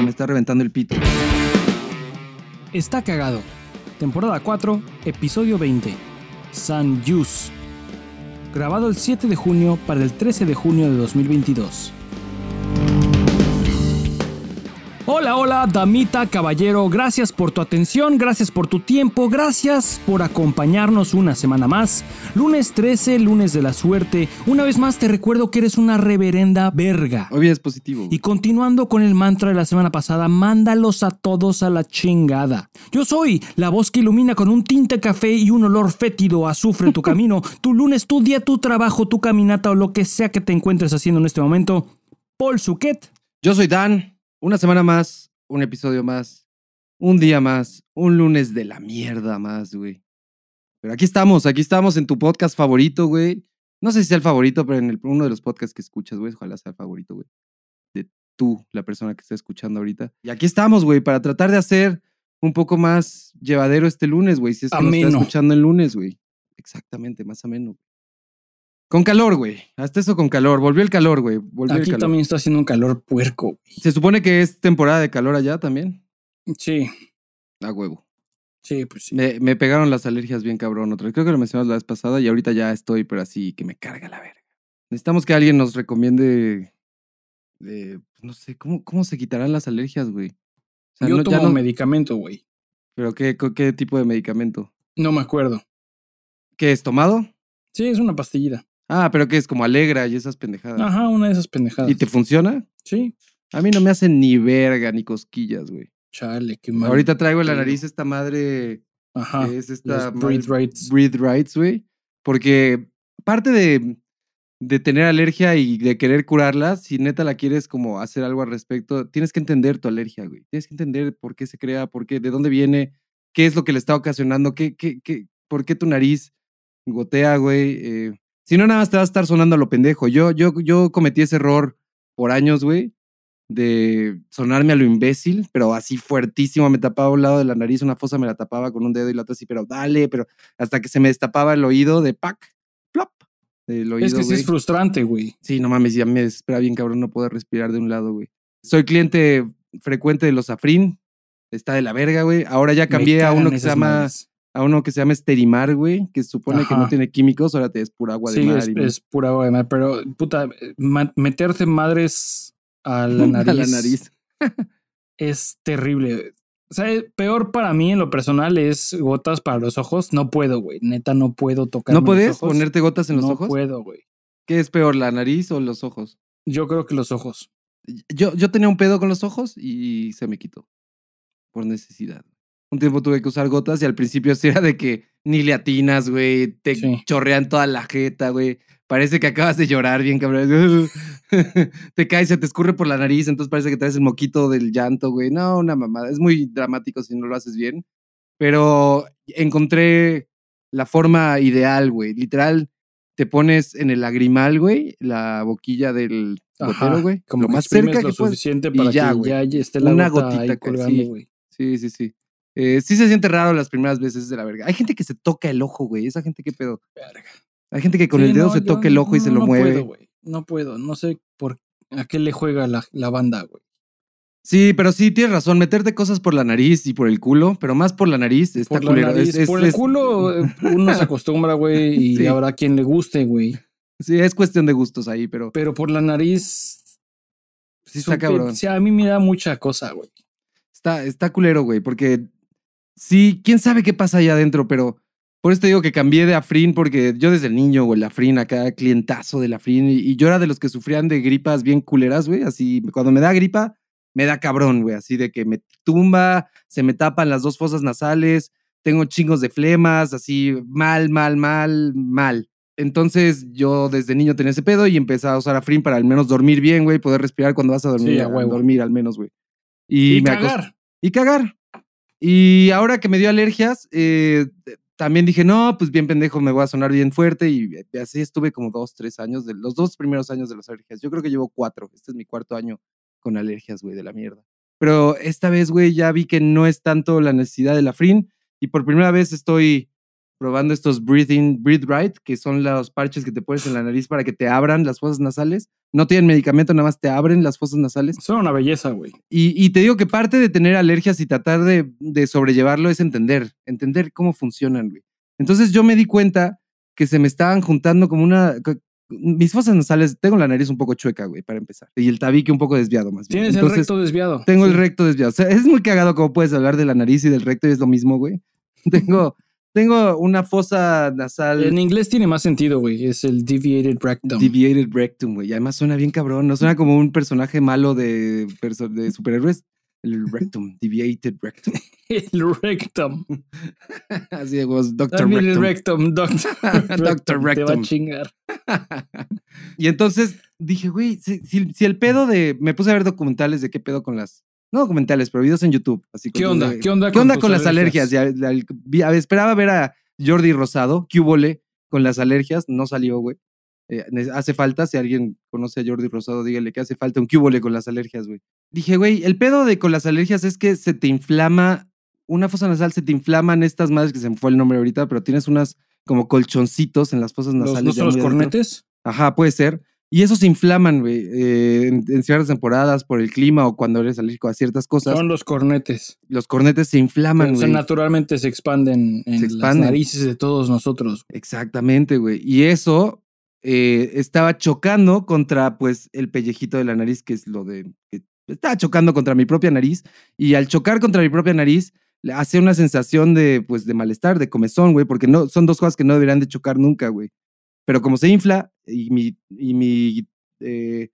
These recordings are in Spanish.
que me está reventando el pito. Está cagado. Temporada 4, episodio 20. San Yus. Grabado el 7 de junio para el 13 de junio de 2022. Hola, hola, damita, caballero, gracias por tu atención, gracias por tu tiempo, gracias por acompañarnos una semana más. Lunes 13, lunes de la suerte. Una vez más te recuerdo que eres una reverenda verga. Hoy es positivo. Y continuando con el mantra de la semana pasada, mándalos a todos a la chingada. Yo soy la voz que ilumina con un tinte café y un olor fétido azufre tu camino, tu lunes, tu día, tu trabajo, tu caminata o lo que sea que te encuentres haciendo en este momento. Paul Suquet. Yo soy Dan. Una semana más, un episodio más, un día más, un lunes de la mierda más, güey. Pero aquí estamos, aquí estamos en tu podcast favorito, güey. No sé si sea el favorito, pero en el, uno de los podcasts que escuchas, güey, ojalá sea el favorito, güey. De tú, la persona que está escuchando ahorita. Y aquí estamos, güey, para tratar de hacer un poco más llevadero este lunes, güey. Si es que nos está escuchando el lunes, güey. Exactamente, más ameno. Con calor, güey. Hasta eso con calor. Volvió el calor, güey. Aquí también está haciendo un calor puerco. Güey. Se supone que es temporada de calor allá también. Sí. A huevo. Sí, pues sí. Me, pegaron las alergias bien cabrón otra Creo que lo mencionamos la vez pasada y ahorita ya estoy, pero así que me carga la verga. Necesitamos que alguien nos recomiende. Pues, no sé, ¿cómo, ¿cómo se quitarán las alergias, güey? Yo tomo medicamento, güey. ¿Pero qué, qué tipo de medicamento? No me acuerdo. ¿Qué es tomado? Sí, es una pastillita. Ah, pero que es como alegra y esas pendejadas. Ajá, una de esas pendejadas. ¿Y te funciona? Sí. A mí no me hacen ni verga ni cosquillas, güey. Chale, qué mal. Ahorita traigo en la nariz esta madre. Ajá. Es esta. Breathe Rights. Breathe Rights, güey. Porque parte de, de tener alergia y de querer curarla, si neta la quieres como hacer algo al respecto, tienes que entender tu alergia, güey. Tienes que entender por qué se crea, por qué, de dónde viene, qué es lo que le está ocasionando, qué, qué, qué, por qué tu nariz gotea, güey. Eh, si no, nada más te va a estar sonando a lo pendejo. Yo, yo, yo cometí ese error por años, güey, de sonarme a lo imbécil, pero así fuertísimo. Me tapaba un lado de la nariz, una fosa me la tapaba con un dedo y la otra así, pero dale, pero hasta que se me destapaba el oído de pac, plop. Del oído, es que sí es frustrante, güey. Sí, no mames, ya me desespera bien cabrón no poder respirar de un lado, güey. Soy cliente frecuente de los Afrin. Está de la verga, güey. Ahora ya cambié a uno que se llama a uno que se llama Esterimar, güey, que supone que no tiene químicos, ahora te es pura agua de mar. Sí, es, pura agua de mar, pero puta, meterte madres a la nariz. a la nariz. es terrible. O sea, peor para mí en lo personal es gotas para los ojos. No puedo, güey. Neta, no puedo tocar. ¿No puedes ponerte gotas en los ojos? No puedo, güey. ¿Qué es peor, la nariz o los ojos? Yo creo que los ojos. Yo, yo tenía un pedo con los ojos y se me quitó. Por necesidad un tiempo tuve que usar gotas y al principio sí era de que ni le atinas, güey, te chorrean toda la jeta, güey. Parece que acabas de llorar bien, cabrón. te caes, se te escurre por la nariz, entonces parece que traes el moquito del llanto, güey. No, una mamada. Es muy dramático si no lo haces bien. Pero encontré la forma ideal, güey. Literal, te pones en el lagrimal, güey, la boquilla del gotero, güey. Como lo más cerca que suficiente para ya, que ya esté la una gotita colgando, güey. Sí, sí, sí. Eh, sí se siente raro las primeras veces de la verga. Hay gente que se toca el ojo, güey. Esa gente que pedo. Verga. Hay gente que con el dedo se toca el ojo y se lo mueve. No puedo, güey. No puedo. No sé por a qué le juega la, la banda, güey. Sí, pero sí, tienes razón. Meterte cosas por la nariz y por el culo, pero más por la nariz está por culero. por el culo eh, uno se acostumbra, güey, y habrá quien le guste, güey. Sí, es cuestión de gustos ahí, pero. Pero por la nariz. Sí, está cabrón. Sí, a mí me da mucha cosa, güey. Está, está culero, güey, porque Sí, quién sabe qué pasa allá adentro, pero por eso te digo que cambié de Afrin, porque yo desde el niño, güey, el Afrin, acá clientazo del Afrin, y, y yo era de los que sufrían de gripas bien culeras, güey, así, cuando me da gripa, me da cabrón, güey, así de que me tumba, se me tapan las dos fosas nasales, tengo chingos de flemas, así, mal, mal, mal, mal. Entonces yo desde niño tenía ese pedo y empecé a usar Afrin para al menos dormir bien, güey, poder respirar cuando vas a dormir, sí, a dormir al menos, güey. Y, cagar. Y cagar, y ahora que me dio alergias, eh, también dije, no, pues bien pendejo, me voy a sonar bien fuerte. Y así estuve como dos, tres años, de, los dos primeros años de las alergias. Yo creo que llevo cuatro. Este es mi cuarto año con alergias, güey, de la mierda. Pero esta vez, güey, ya vi que no es tanto la necesidad de la frin. Y por primera vez estoy probando estos Breathing, Breathe Right, que son los parches que te pones en la nariz para que te abran las fosas nasales. No tienen medicamento, nada más te abren las fosas nasales. Son una belleza, güey. Y, y te digo que parte de tener alergias y tratar de, de sobrellevarlo es entender, entender cómo funcionan, güey. Entonces yo me di cuenta que se me estaban juntando como una... Mis fosas nasales, tengo la nariz un poco chueca, güey, para empezar. Y el tabique un poco desviado, más bien. Tienes el recto desviado. Tengo el recto desviado. O sea, es muy cagado cómo puedes hablar de la nariz y del recto y es lo mismo, güey. Tengo, tengo una fosa nasal En inglés tiene más sentido, güey. Es el deviated rectum. deviated rectum, güey. Y Además suena bien cabrón. No suena como un personaje malo de, perso- de superhéroes. El rectum, deviated rectum. el rectum. Así de huevos, Doctor También el Rectum. rectum, doctor. Dr. Te va a Rectum. chingar. y entonces dije, güey, si, si- si el pedo de. Me puse a ver documentales de qué pedo con las. No documentales, pero videos en YouTube. Así ¿Qué onda? de- ¿Qué onda ¿Qué onda tus con las alergias? Ya- esperaba ver a Jordi Rosado, ¿qué hubole con las alergias? No salió, güey. Eh, hace falta, si alguien conoce a Jordi Rosado, dígale que hace falta un cubole con las alergias, güey. Dije, güey, el pedo de con las alergias es que se te inflama, una fosa nasal se te inflaman estas madres, que se me fue el nombre ahorita, pero tienes unas como colchoncitos en las fosas ¿Los, nasales. ¿No ya son los adentro. cornetes? Ajá, puede ser. Y esos se inflaman, güey, eh, en, en ciertas temporadas por el clima o cuando eres alérgico a ciertas cosas. Son los cornetes. Los cornetes se inflaman, O sea, güey. naturalmente se expanden en Se las expanden. narices de todos nosotros. Exactamente, güey. Y eso eh, estaba chocando contra, pues, el pellejito de la nariz, que es lo de... que estaba chocando contra mi propia nariz. Y al chocar contra mi propia nariz, le hace una sensación de, pues, de malestar, de comezón, güey, porque no, son dos cosas que no deberían de chocar nunca, güey. Pero como se infla y mi, y mi eh,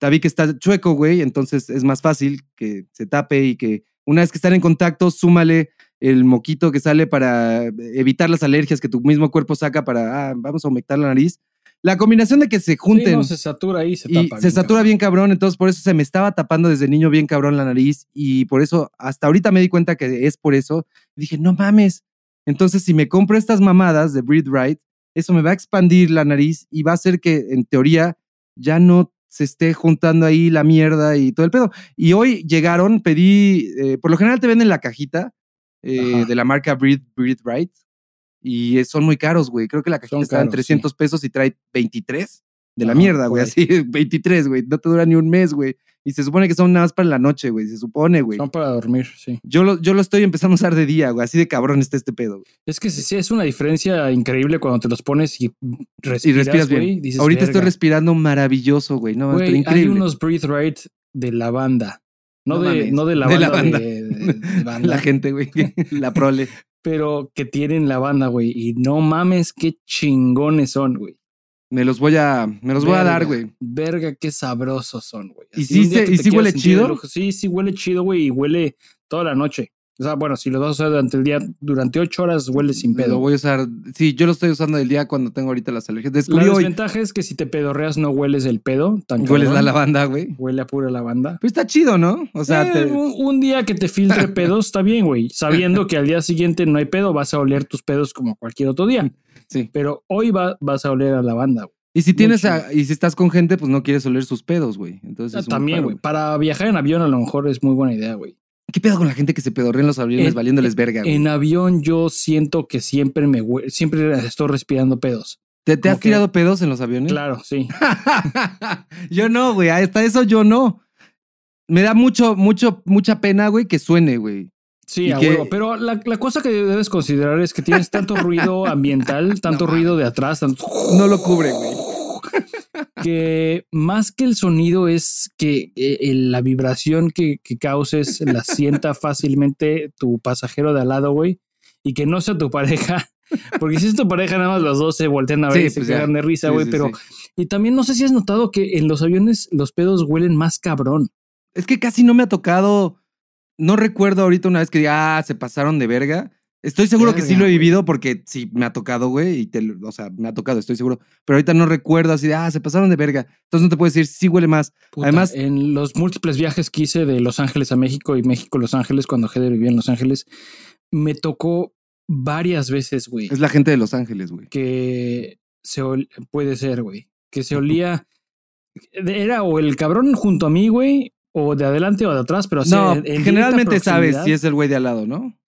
tabique está chueco, güey, entonces es más fácil que se tape y que una vez que están en contacto, súmale el moquito que sale para evitar las alergias que tu mismo cuerpo saca para, ah, vamos a humectar la nariz. La combinación de que se Sí, junten no, se satura ahí, se y tapa. se satura bien cabrón, entonces por eso se me estaba tapando desde niño bien cabrón la nariz y por eso hasta ahorita me di cuenta que es por eso. Dije, no mames. Entonces si me compro estas mamadas de Breathe Right, eso me va a expandir la nariz y va a hacer que en teoría ya no se esté juntando ahí la mierda y todo el pedo. Y hoy llegaron, pedí, eh, por lo general te venden la cajita eh, de la marca Breathe, Breathe Right y son muy caros, güey. Creo que la cajita Son está en caros, 300 pesos y trae 23 de la mierda, güey. Así, 23, güey. No te dura ni un mes, güey. Y se supone que son nada más para la noche, güey. Se supone, güey. Son para dormir, sí. Yo lo, yo lo estoy empezando a usar de día, güey. Así de cabrón está este pedo. güey. Es que sí, sí, es una diferencia increíble cuando te los pones y respiras, Y respiras bien. güey, dices, Ahorita estoy respirando maravilloso, güey. No, Güey, está hay increíble. unos Breathe Right de la banda. No, No de, no de la De banda. la banda. de- de- de banda, La gente, güey. la prole. Pero que tienen la banda, güey. Y no mames, qué chingones son, güey. Me los voy a, me los voy a dar, güey. Verga, qué sabrosos son, güey. ¿Y sí día se- y sí huele chido? lujo. Sí, sí huele chido, güey. Y huele toda la noche. O sea, bueno, si lo vas a usar durante el día, durante ocho horas huele sin Lo pedo. voy a usar. Sí, yo lo estoy usando del día cuando tengo ahorita las alergias. La Descubrí hoy. desventaja es que si te pedorreas no hueles el pedo. Tan Hueles la cabrón. lavanda, güey. Huele a pura lavanda. Pero está chido, ¿no? O sea, Eh, te- un, un día que te filtre pedos está bien, güey. Sabiendo que al día siguiente no hay pedo, vas a oler tus pedos como cualquier otro día. sí. Pero hoy va- vas a oler a lavanda, güey. Y si tienes a- y si estás con gente, pues no quieres oler sus pedos, güey. Entonces Ah, También, güey. Para viajar en avión a lo mejor es muy buena idea, güey. ¿Qué pedo con la gente que se pedorrea en los aviones En- valiéndoles verga, güey? En avión yo siento que siempre me siempre estoy respirando pedos. ¿Te, te has que- tirado pedos en los aviones? Claro, sí. yo no, güey. Hasta eso yo no. Me da mucho, mucho, mucha pena, güey, que suene, güey. Sí, a que- huevo. Pero la, la cosa que debes considerar es que tienes tanto ruido ambiental, tanto No ruido de atrás, tanto No lo cubre, güey. Que más que el sonido es que eh, la vibración que, que causes la sienta fácilmente tu pasajero de al lado, güey, y que no sea tu pareja. Porque si es tu pareja, nada más los dos se voltean a ver Sí, y se pues ya. cagan de risa, güey. sí, pero, y también no sé si has notado que en los aviones los pedos huelen más cabrón. Es que casi no me ha tocado. No recuerdo ahorita una vez que ah, se pasaron de verga. Estoy seguro que sí lo he vivido porque sí me ha tocado, güey. Y te, o sea, me ha tocado, estoy seguro. Pero ahorita no recuerdo así de, ah, se pasaron de verga. Entonces no te puedo decir, sí huele más. Puta, Además- en los múltiples viajes que hice de Los Ángeles a México y México a Los Ángeles, cuando Heather vivía en Los Ángeles, me tocó varias veces, güey. Es la gente de Los Ángeles, güey. que se ol- puede ser, güey, que se olía era o el cabrón junto a mí, güey, o de adelante o de atrás, pero así No, generalmente sabes si es el güey de al lado, ¿no?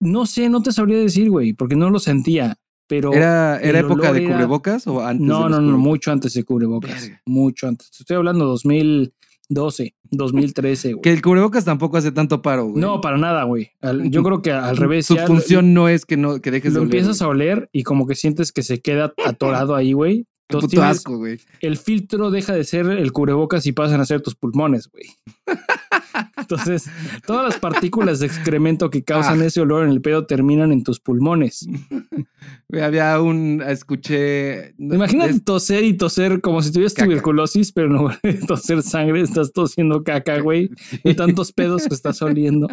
No sé, no te sabría decir, güey, porque no lo sentía. pero ¿Era, era época de era- cubrebocas o antes? no, de no, no, mucho antes de cubrebocas, Verga. mucho antes. Te Estoy hablando 2012, 2013, güey. Que el cubrebocas tampoco hace tanto paro, güey. No, para nada, güey. Yo creo que al revés. Su función no es que no que dejes lo de oler, empiezas güey. a oler y como que sientes que se queda atorado ahí, güey. Entonces puto tienes- asco, güey. el filtro deja de ser el cubrebocas y pasan a ser tus pulmones, güey. Entonces, todas las partículas de excremento que causan Ah. ese olor en el pedo terminan en tus pulmones. Güey, Había un, escuché... Imagínate es- toser y toser como si tuvieras Caca. tuberculosis, pero no toser sangre, estás tosiendo caca, güey, de tantos pedos que estás oliendo.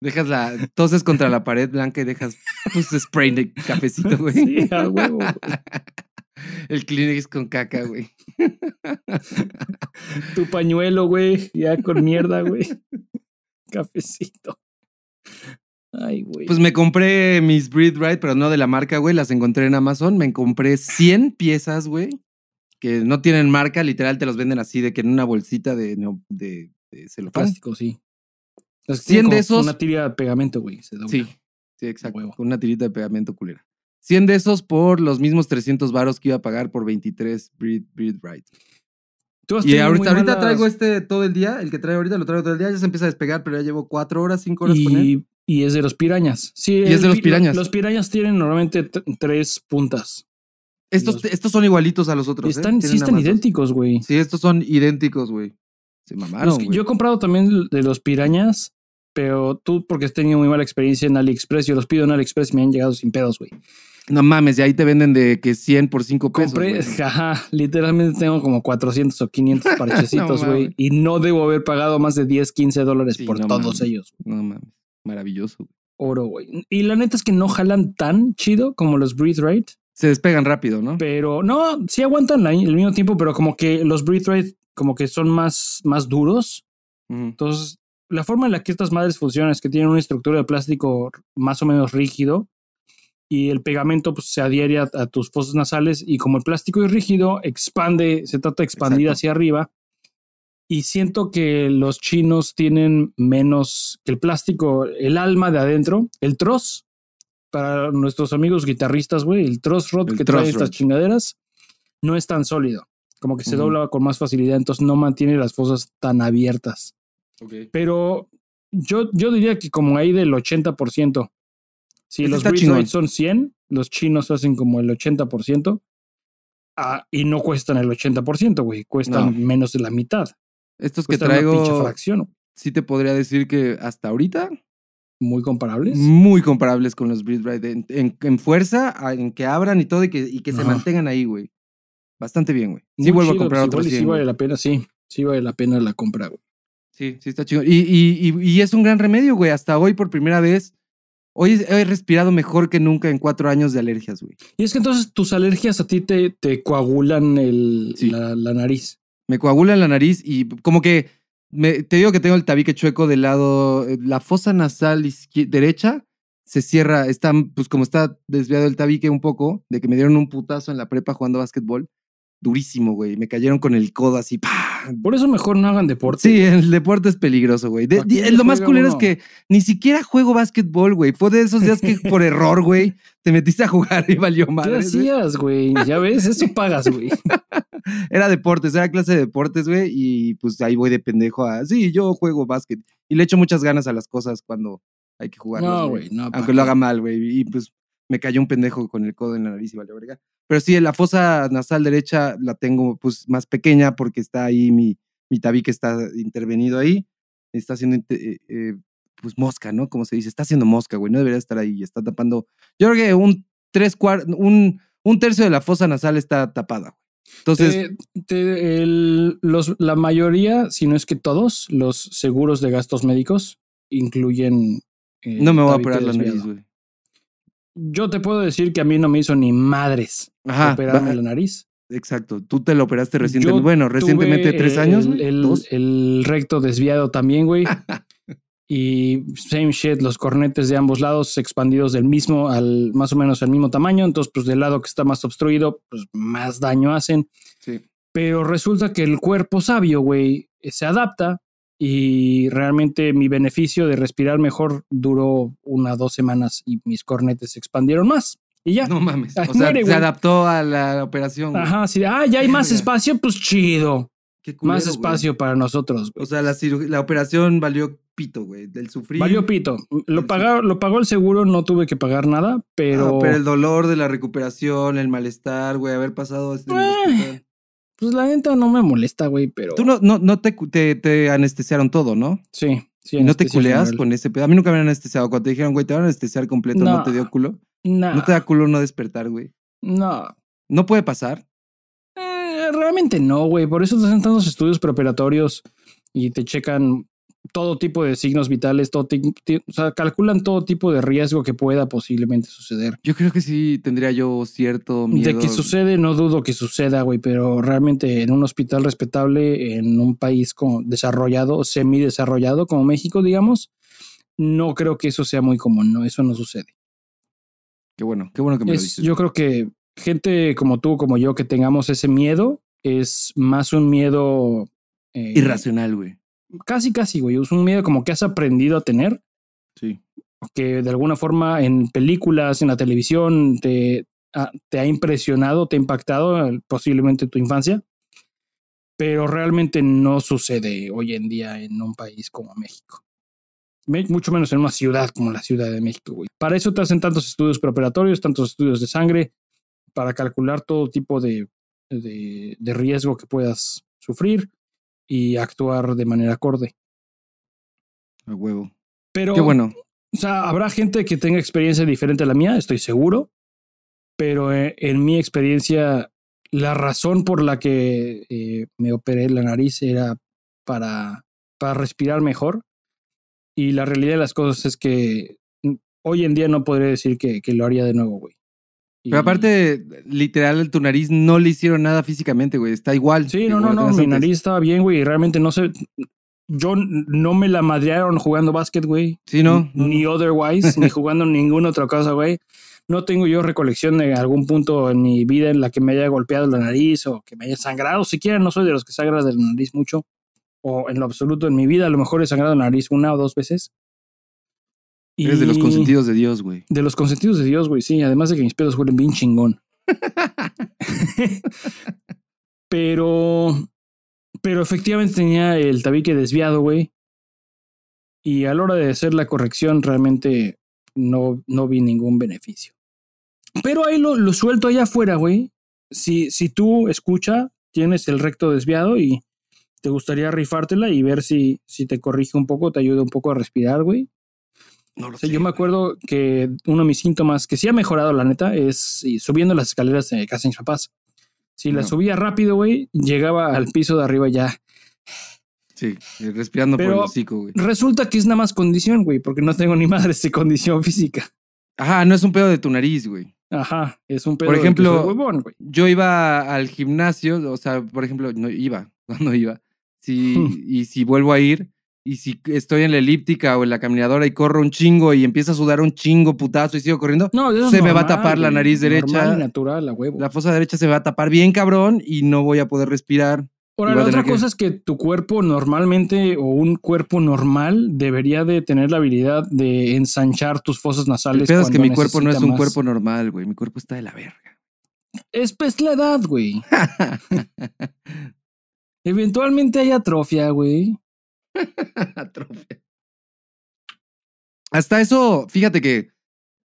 Dejas la... Toses contra la pared blanca y dejas pues, spray de cafecito, güey. Sí, a huevo. güey. El Kleenex con caca, güey. Tu pañuelo, güey, ya con mierda, güey. Cafecito. Ay, güey. Pues me compré mis Breathe Right, pero no de la marca, güey. Las encontré en Amazon. Me compré 100 piezas, güey. Que no tienen marca, literal te los venden así, de que en una bolsita de, neo- de, de celofán. plástico, sí. Es 100 como de esos- Una tira de pegamento, güey. Sí, sí, exacto. Huevo. Con una tirita de pegamento culera. 100 de esos por los mismos 300 varos que iba a pagar por 23 Breathe, Breathe Right. Y ahorita, ahorita malas- traigo este todo el día, el que traigo ahorita lo traigo todo el día, ya se empieza a despegar, pero ya llevo 4 horas, 5 horas con él. y, y es de los pirañas. Sí, Y es de los pi- pirañas. Los pirañas tienen normalmente tres puntas. Estos, los- estos son igualitos a los otros. ¿eh? Están, sí Tienen están idénticos, güey. Sí, estos son idénticos, güey. Se mamaron, Los yo he comprado también de los pirañas, pero tú porque has tenido muy mala experiencia en AliExpress, yo los pido en AliExpress me han llegado sin pedos, güey. No mames, y ahí te venden de que 100 por 5 pesos. Compré, jaja, literalmente tengo como 400 o 500 parchecitos, güey. y no debo haber pagado más de 10, 15 dólares Sí, por no todos mames. ellos. No mames, maravilloso. Oro, güey. Y la neta es que no jalan tan chido como los Breathe Right, Se despegan rápido, ¿no? pero no, sí aguantan la- el mismo tiempo, pero como que los Breathe Right como que son más, más duros. Entonces, la forma en la que estas madres funcionan es que tienen una estructura de plástico más o menos rígido y el pegamento pues, se adhiere a, a tus fosas nasales y como el plástico es rígido, expande, se trata de expandir Exacto. hacia arriba. Y siento que los chinos tienen menos que el plástico, el alma de adentro, el troz. Para nuestros amigos guitarristas, güey, el troz rod El que trae estas chingaderas no es tan sólido. Como que se Ujú. dobla con más facilidad, entonces no mantiene las fosas tan abiertas. Pero yo, yo diría que como ahí del 80%. Si los. Right son 100, los chinos hacen como el 80%. ah, y no cuestan el 80%, güey. Cuestan No. menos de la mitad. Estos que Cuestan una pinche traigo, fracción. sí te podría decir que hasta ahorita, Muy comparables. muy comparables con los Right. En, en- en fuerza, en que abran y todo y que, y que se mantengan ahí, güey. Bastante bien, güey. Sí Muy vuelvo chido, a comprar pues otros igual y 100, sí vale la pena, sí. Sí vale la pena la compra, güey. Sí, sí está chido. Y, y, y, y es un gran remedio, güey. Hasta hoy, por primera vez, hoy he respirado mejor que nunca en cuatro años de alergias, güey. Y es que entonces tus alergias a ti te, te coagulan el, Sí. la, la nariz. Me coagula en la nariz y como que me- te digo que tengo el tabique chueco del lado, eh, la fosa nasal derecha se cierra, está, pues como está desviado el tabique un poco, de que me dieron un putazo en la prepa jugando básquetbol, durísimo, güey. Me cayeron con el codo así, ¡pah! Por eso mejor no hagan deporte. Sí, el deporte es peligroso, güey. De- ¿Para qué lo más culero es que ni siquiera juego básquetbol, güey. Fue de esos días que por error, güey, te metiste a jugar y valió ¿Qué madre. hacías, güey? Ya ves, eso pagas, güey. Era deportes, era clase de deportes, güey, y pues ahí voy de pendejo a, sí, yo juego básquet. Y le echo muchas ganas a las cosas cuando hay que jugar. No, güey, no. ¿pa' Aunque lo qué? haga mal, güey. Y pues me cayó un pendejo con el codo en la nariz y valió verga. Pero sí, la fosa nasal derecha la tengo pues más pequeña porque está ahí mi, mi tabique está intervenido ahí. Está haciendo eh, eh, pues mosca, ¿no? Como se dice, está haciendo mosca, güey. No debería estar ahí. Está tapando. Yo creo que un tres cuartos, un, un tercio de la fosa nasal está tapada, güey. Entonces, Te- te- el- los, la mayoría, si no es que todos, los seguros de gastos médicos incluyen. eh, no me voy a operar la nariz, güey. Yo te puedo decir que a mí no me hizo ni madres Ajá. operarme va- la nariz. Exacto. Tú te lo operaste recientemente. Yo Bueno, recientemente tres años. El, dos. el recto desviado también, güey. y same shit, los cornetes de ambos lados expandidos del mismo, al más o menos al mismo tamaño. Entonces, pues del lado que está más obstruido, pues más daño hacen. Sí. Pero resulta que el cuerpo sabio, güey, eh, se adapta y realmente mi beneficio de respirar mejor duró una dos semanas y mis cornetes se expandieron más. Y ya. No mames. O sea, muere, se adaptó a la operación. güey. Ajá, sí. Ah, ya hay más espacio, pues chido. Qué culero, más güey. espacio para nosotros, güey. O sea, la, operación valió pito, güey. Del sufrir. Valió pito. Lo, pagó, lo pagó el seguro, no tuve que pagar nada, pero, Ah, pero el dolor de la recuperación, el malestar, güey, haber pasado este Eh. pues la neta no me molesta, güey, pero Tú no, no, no te, cu- te, te anestesiaron todo, ¿no? sí, sí. ¿Y no te culeas general. con ese pedo? A mí nunca me han anestesiado. Cuando te dijeron, güey, te van a anestesiar completo, ¿no, No. te dio culo? Nah, ¿No te da culo no despertar, güey? no. ¿No puede pasar? Eh, realmente no, güey. Por eso te hacen tantos estudios preparatorios y te checan todo tipo de signos vitales, todo o sea, calculan todo tipo de riesgo que pueda posiblemente suceder. Yo creo que sí tendría yo cierto miedo. De que sucede, no dudo que suceda, güey, pero realmente en un hospital respetable, en un país como desarrollado, semidesarrollado como México, digamos, no creo que eso sea muy común, ¿no? Eso no sucede. Qué bueno, qué bueno que me lo Es- dices. yo creo que gente como tú, como yo, que tengamos ese miedo, es más un miedo... eh, Irracional, güey. Casi, casi, güey. Es un miedo como que has aprendido a tener, Sí. que de alguna forma en películas, en la televisión, te, ha- te ha impresionado, te ha impactado eh, posiblemente tu infancia, pero realmente no sucede hoy en día en un país como México. Mucho menos en una ciudad como la Ciudad de México, güey. Para eso te hacen tantos estudios preparatorios, tantos estudios de sangre, para calcular todo tipo de, de, de riesgo que puedas sufrir y actuar de manera acorde. A huevo. Pero, Qué bueno. o sea, habrá gente que tenga experiencia diferente a la mía, estoy seguro, pero eh, en mi experiencia, la razón por la que eh, me operé la nariz era para, para respirar mejor. Y la realidad de las cosas es que mm, hoy en día no podría decir que, que lo haría de nuevo, güey. Y- Pero aparte, literal, tu nariz no le hicieron nada físicamente, güey. Está igual. Sí, no, no, no, mi nariz estaba bien, güey, y realmente no sé. Yo no me la madrearon jugando básquet, güey. Sí, no. Ni otherwise, ni jugando ninguna otra cosa, güey. No tengo yo recolección de algún punto en mi vida en la que me haya golpeado la nariz o que me haya sangrado. Siquiera no soy de los que sangra de la nariz mucho. O en lo absoluto en mi vida, a lo mejor he sangrado la nariz una o dos veces. Eres de los Y- consentidos de Dios, güey. De los consentidos de Dios, güey, sí. Además de que mis pedos huelen bien chingón. pero, pero efectivamente tenía el tabique desviado, güey. Y a la hora de hacer la corrección, realmente no, no vi ningún beneficio. Pero ahí lo, lo suelto allá afuera, güey. Si, si tú escucha, tienes el recto desviado y te gustaría rifártela y ver si, si te corrige un poco, te ayuda un poco a respirar, güey. No lo O sea, yo me acuerdo que uno de mis síntomas que sí ha mejorado, la neta, es subiendo las escaleras de casa de mis papás. Si las No. subía rápido, güey, llegaba al piso de arriba ya. Sí, respirando por el Pero- hocico, güey. Resulta que es nada más condición, güey, porque no tengo ni madres de condición física. Ajá, no es un pedo de tu nariz, güey. Ajá, es un pedo Por de ejemplo, soy huevón, güey. Yo iba al gimnasio, o sea, por ejemplo, no iba, no iba. Si, y si vuelvo a ir, y si estoy en la elíptica o en la caminadora y corro un chingo y empiezo a sudar un chingo putazo y sigo corriendo, No, se me va a tapar la nariz derecha. natural, huevo. la fosa derecha se me va a tapar bien cabrón y no voy a poder respirar. Ahora, la otra que- cosa es que tu cuerpo normalmente o un cuerpo normal debería de tener la habilidad de ensanchar tus fosas El nasales. pedo es que mi cuerpo no es un más. cuerpo normal, güey. Mi cuerpo está de la verga. Es pues la edad, güey. Eventualmente hay atrofia, güey. Atrofia. Hasta eso, fíjate que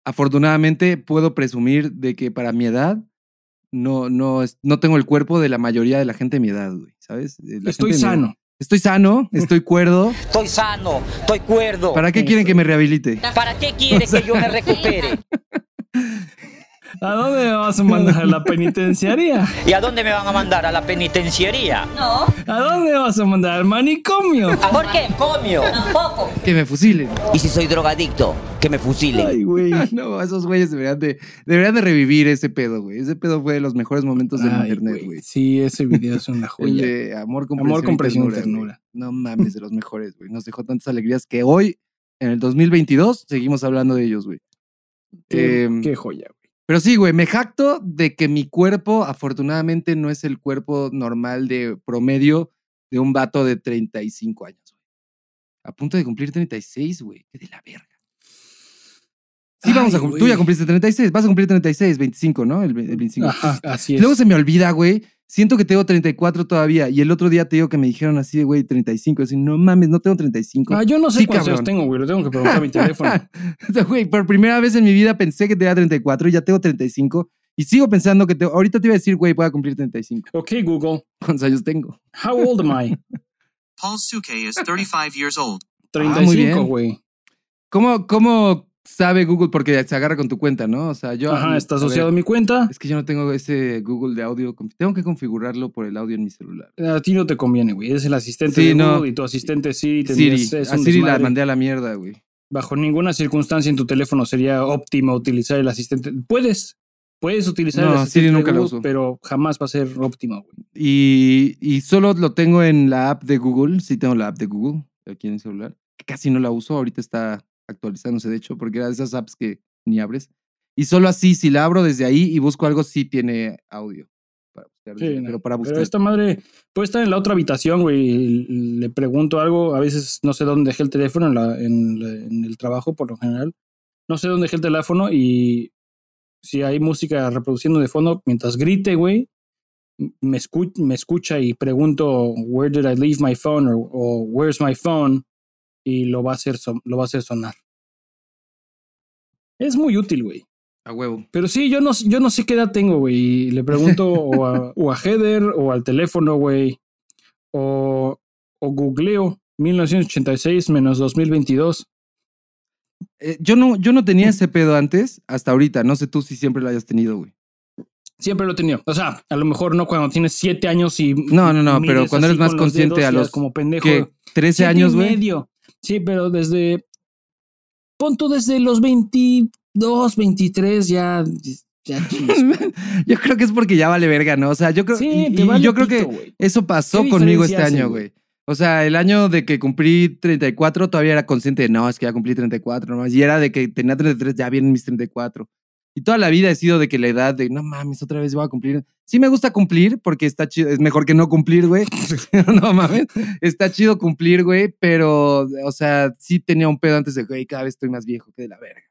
afortunadamente puedo presumir de que para mi edad no, no, no tengo el cuerpo de la mayoría de la gente de mi edad, güey, ¿sabes? La Estoy mi- sano. Estoy sano, estoy cuerdo. Estoy sano, estoy cuerdo. ¿Para qué quieren que me rehabilite? ¿Para qué quiere que yo me recupere? ¿A dónde me vas a mandar a la penitenciaría? ¿Y a dónde me van a mandar? ¿A la penitenciaría? No, ¿A dónde me vas a mandar al manicomio? ¿Por qué? Comio. tampoco. Que me fusilen. ¿Y si soy drogadicto? Que me fusilen. Ay, güey. No, esos güeyes deberían de, deberían de revivir ese pedo, güey. Ese pedo fue de los mejores momentos del Ay, internet, güey. güey. Sí, ese video es una El joya. de amor, comprensión, Amor, comprensión y ternura. No mames, de los mejores, güey. Nos dejó tantas alegrías que hoy, en el 2022, seguimos hablando de ellos, güey. Qué, Em, qué joya, güey. Pero sí, güey, me jacto de que mi cuerpo, afortunadamente, no es el cuerpo normal de promedio de un vato de 35 años, güey. A punto de cumplir 36, güey. Qué de la verga. Sí, vamos Ay, a cum- Tú ya cumpliste 36, vas a cumplir 36, 25, ¿no? El, el 25. Ajá, así es. Luego se me olvida, güey. Siento que tengo 34 todavía. Y el otro día te digo que me dijeron así, de, güey, 35. Así, no mames, no tengo 35. Ah, yo no sé Sí, cuántos años tengo, güey. Lo tengo que preguntar a mi teléfono. O sea, Güey, por primera vez en mi vida pensé que tenía 34 y ya tengo 35. Y sigo pensando que tengo. Ahorita te iba a decir, güey, voy a cumplir 35. Ok, Google. ¿Cuántos años tengo? How old am I? Paul Suke is 35 years old. Ah, muy 35, bien. güey. ¿Cómo, ¿Cómo sabe Google? Porque se agarra con tu cuenta, ¿no? O sea, yo. Ajá, está asociado a ver, mi cuenta. Es que yo no tengo ese Google de audio. Tengo que configurarlo por el audio en mi celular. A ti no te conviene, güey. Es el asistente Sí, de no. Google y tu asistente Siri. Siri. es A Siri la mandé a la mierda, güey. Bajo ninguna circunstancia en tu teléfono sería óptimo utilizar el asistente. Puedes. Puedes utilizar el asistente Siri de nunca lo Google, uso. pero jamás va a ser óptimo, güey. Y, y solo lo tengo en la app de Google. Sí tengo la app de Google aquí en el celular. Casi no la uso. Ahorita está actualizándose, de hecho, porque era de esas apps que ni abres. Y solo así, si la abro desde ahí y busco algo, sí tiene audio. Para buscar Sí, desde- no. pero para buscar. Pero esta madre puede estar en la otra habitación, güey. Le pregunto algo. A veces no sé dónde dejé el teléfono en, la- en la- en el trabajo, por lo general. No sé dónde dejé el teléfono y si hay música reproduciendo de fondo, mientras grite, güey, me, escu- me escucha y pregunto, ¿Where did I leave my phone? o, o ¿Where's my phone? Y lo va a hacer, lo va a hacer sonar. Es muy útil, güey. A huevo. Pero sí, yo no, yo no sé qué edad tengo, güey. y Le pregunto o, a, o a Heather o al teléfono, güey. O, o googleo 1986 menos 2022. Eh, yo, no, yo no tenía ese pedo antes, hasta ahorita. No sé tú si siempre lo hayas tenido, güey. Siempre lo he tenido. O sea, a lo mejor no cuando tienes siete años y. No, no, no, pero cuando eres más consciente a los Como pendejo. que 13 siete años, güey. medio. Sí, pero desde. Pon tú desde los 22, 23, ya. Ya yo creo que es porque ya vale verga, ¿no? O sea, yo creo, Sí, y- vale yo creo que eso pasó ¿Qué conmigo este hace, año, güey? O sea, el año de que cumplí 34 todavía era consciente de, no, es que ya cumplí 34, ¿no? Y era de que tenía 33, ya vienen mis 34. Y toda la vida he sido de que la edad de, no mames, otra vez voy a cumplir. Sí me gusta cumplir porque está chido, es mejor que no cumplir, güey. no mames, está chido cumplir, güey, pero, o sea, sí tenía un pedo antes de, güey, cada vez estoy más viejo que de la verga.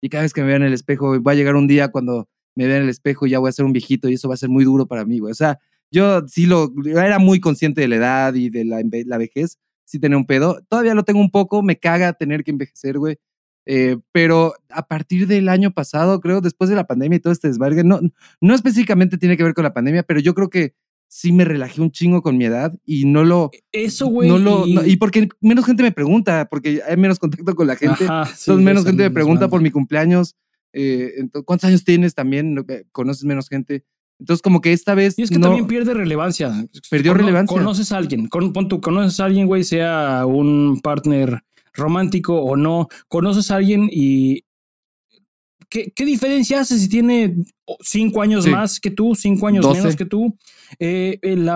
Y cada vez que me vea en el espejo, va a llegar un día cuando me vea en el espejo y ya voy a ser un viejito y eso va a ser muy duro para mí, güey. O sea, yo sí lo, yo era muy consciente de la edad y de la, la vejez, sí tenía un pedo. Todavía lo tengo un poco, me caga tener que envejecer, güey. Eh, pero a partir del año pasado, creo, después de la pandemia y todo este desbargue, no, no específicamente tiene que ver con la pandemia, pero yo creo que sí me relajé un chingo con mi edad y no lo... Eso, güey. no lo no- y porque menos gente me pregunta, porque hay menos contacto con la gente. Ajá, sí, Entonces, menos gente me pregunta por mi cumpleaños. eh, ento- ¿Cuántos años tienes también? Eh, Conoces menos gente. Entonces, como que esta vez. Y es que no- también pierde relevancia. Perdió Cono- relevancia. Conoces a alguien, con, pon conoces a alguien, güey, sea un partner romántico o no. Conoces a alguien y. ¿Qué, qué diferencia hace si tiene cinco años Sí. más que tú, cinco años menos que tú? Eh, el,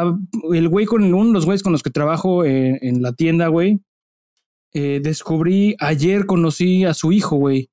el güey con uno de los güeyes con los que trabajo en, en la tienda, güey. eh, descubrí, ayer conocí a su hijo, güey.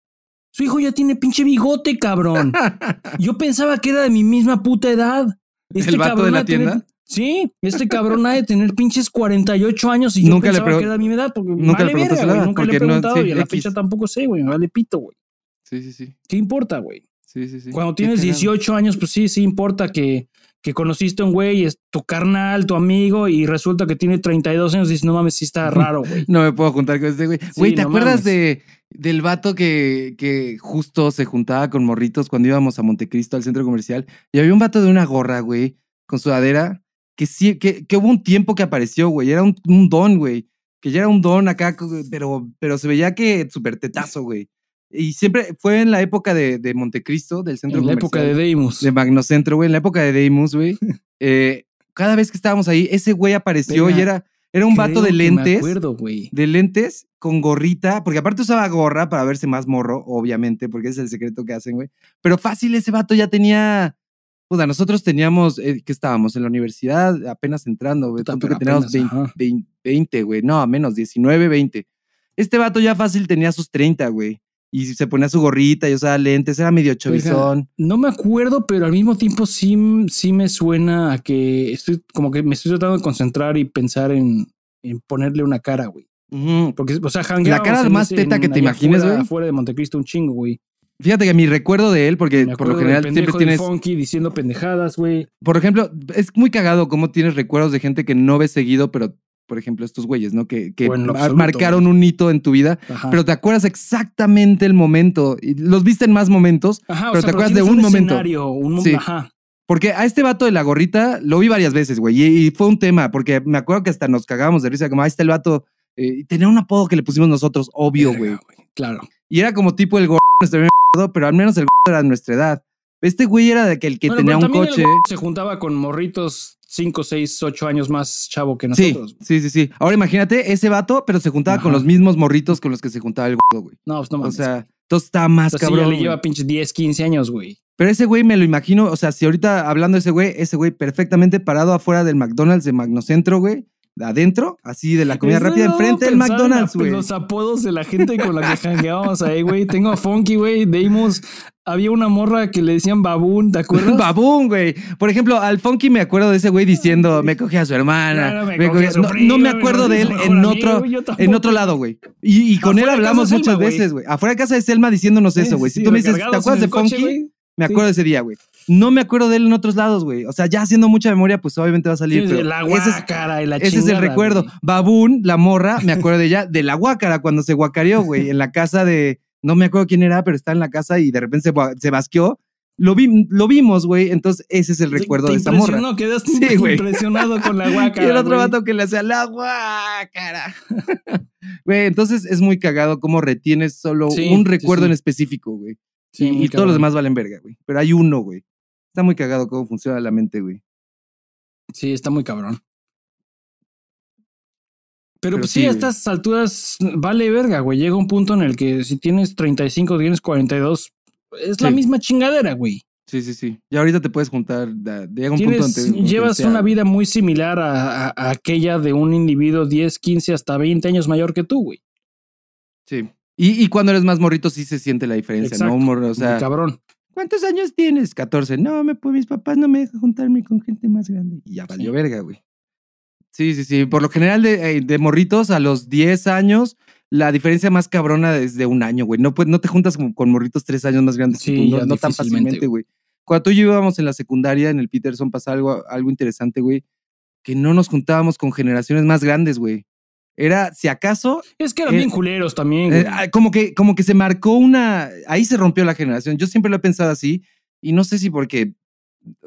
Su hijo ya tiene pinche bigote, cabrón. Yo pensaba que era de mi misma puta edad. ¿El vato de la tienda? Sí, este cabrón ha de tener pinches 48 años y yo Nunca le pensaba pregu- que era mi edad. Porque nunca le vale verga, güey, nada, Nunca le he no- preguntado sí, y a la X. fecha tampoco sé, güey. me Vale pito, güey. Sí, sí, sí. ¿Qué importa, güey? sí, sí, sí. Cuando tienes cagado. 18 años, pues sí, sí importa que, que conociste a un güey, es tu carnal, tu amigo, y resulta que tiene 32 años y dices, no mames, sí está raro, güey. No me puedo juntar con este güey. Güey, ¿te no acuerdas mames. de, del vato que, que justo se juntaba con morritos cuando íbamos a Montecristo al centro comercial? Y había un vato de una gorra, güey, con sudadera, que sí, que, que hubo un tiempo que apareció, güey. Era un, un don, güey. Que ya era un don acá, pero, pero se veía que súper tetazo, güey. Y siempre fue en la época de, de Montecristo, del centro En la época de Deimos. de Magnocentro, güey, en la época de Deimus, güey. eh, cada vez que estábamos ahí, ese güey apareció y era, era un vato de lentes Me acuerdo, güey. de lentes con gorrita, porque aparte usaba gorra para verse más morro, obviamente, porque ese es el secreto que hacen, güey. Pero fácil, ese vato ya tenía. Puta, nosotros teníamos, eh, ¿qué estábamos? En la universidad, apenas entrando, güey. Pero que teníamos apenas, 20, ajá. 20, 20, güey. No, menos, 19, 20. Este vato ya fácil tenía sus 30, güey. Y se ponía su gorrita y usaba lentes, era medio chovizón. No me acuerdo, pero al mismo tiempo sí, sí me suena a que estoy como que me estoy tratando de concentrar y pensar en, en ponerle una cara, güey. Porque, o sea, jangueábamos cara más teta que te imagines, güey. Afuera de Montecristo un chingo, güey. Fíjate que mi recuerdo de él, porque por lo general siempre tienes. Funky diciendo pendejadas, güey. Por ejemplo, es muy cagado cómo tienes recuerdos de gente que no ves seguido, pero, por ejemplo, estos güeyes, ¿no? Que, que O absoluto, marcaron un hito en tu vida, Ajá. pero te acuerdas exactamente el momento. Los viste en más momentos, Ajá, o pero sea, te acuerdas de un momento. escenario, un mo- Sí. Ajá. Porque a este vato de la gorrita lo vi varias veces, güey, y, y fue un tema, porque me acuerdo que hasta nos cagábamos de risa, como, ahí está el vato. eh, tenía un apodo que le pusimos nosotros, obvio, Verga, güey. Claro. Y era como tipo el bien gordo, pero al menos el era de nuestra edad. Este güey era de que el que Bueno, tenía un el coche. se juntaba con morritos 5, 6, 8 años más chavo que Sí, nosotros. sí, sí, sí. Ahora imagínate ese vato, pero se juntaba con los mismos morritos con los que se juntaba el gordo, güey. No, pues no O mames. sea, entonces está más Entonces, sí, cabrón. ya le lleva pinche 10, 15 años, güey. Pero ese güey me lo imagino, o sea, si ahorita hablando de ese güey, ese güey perfectamente parado afuera del McDonald's de Magnocentro, güey, adentro, así de la comida rápida, enfrente del McDonald's, güey. Los apodos de la gente con la que jangueábamos ahí, güey. Tengo a Funky, güey. Deimos. Había una morra que le decían Baboon, ¿te acuerdas? Babún, güey. Por ejemplo, al Funky me acuerdo de ese güey diciendo, me cogí a su hermana. Claro, me me cogí a cogí- su no, prima, no me acuerdo de él en otro, amigo, en otro lado, güey. Y, y con Afuera él hablamos muchas Selma, veces, güey. Afuera de casa de Selma diciéndonos eso, güey. Sí, si tú me dices, ¿te acuerdas de coche, Me Sí. acuerdo de ese día, güey. No me acuerdo de él en otros lados, güey. O sea, ya haciendo mucha memoria, pues obviamente va a salir. Sí, pero la ese es- guácara y la ese es el recuerdo. Babún, la morra, me acuerdo de ella, de la guácara, cuando se guacareó, güey, en la casa de. No me acuerdo quién era, pero está en la casa y de repente se, basqueó. Lo, vi, lo vimos, güey. Entonces, ese es el recuerdo Te de esa morra. quedaste Sí, impresionado con la Y guácara. el otro güey. vato que le hacía la guácara. Güey, entonces es muy cagado cómo retienes solo Sí, un recuerdo en específico, güey. Sí, y todos los demás valen verga, güey. Pero hay uno, güey. Está muy cagado cómo funciona la mente, güey. Sí, está muy cabrón. Pero, Pero pues sí, sí, a estas alturas vale verga, güey. Llega un punto en el que si tienes 35, tienes 42, es la misma chingadera, güey. Sí, sí, sí. Y ahorita te puedes juntar. Llega un punto donde llevas sea, una vida muy similar a, a- a aquella de un individuo 10, 15, hasta 20 años mayor que tú, güey. Sí. Y, y cuando eres más morrito sí se siente la diferencia, Exacto. ¿no? Morro, o sea, cabrón. ¿cuántos años tienes? 14. No, me, pues mis papás no me dejan juntarme con gente más grande. Y ya valió Sí. verga, güey. Sí, sí, sí. Por lo general de, eh, de morritos a los 10 años, la diferencia más cabrona es de un año, güey. No, pues, no te juntas con, con morritos tres años más grandes que Sí, tú, no, tan fácilmente, güey. Cuando tú y yo íbamos en la secundaria, en el Peterson, pasa algo, algo interesante, güey, que no nos juntábamos con generaciones más grandes, güey. Era, si acaso, Es que eran Eh, bien culeros también, güey. eh, ah, como, que, como que se marcó una. Ahí se rompió la generación. Yo siempre lo he pensado así. Y no sé si porque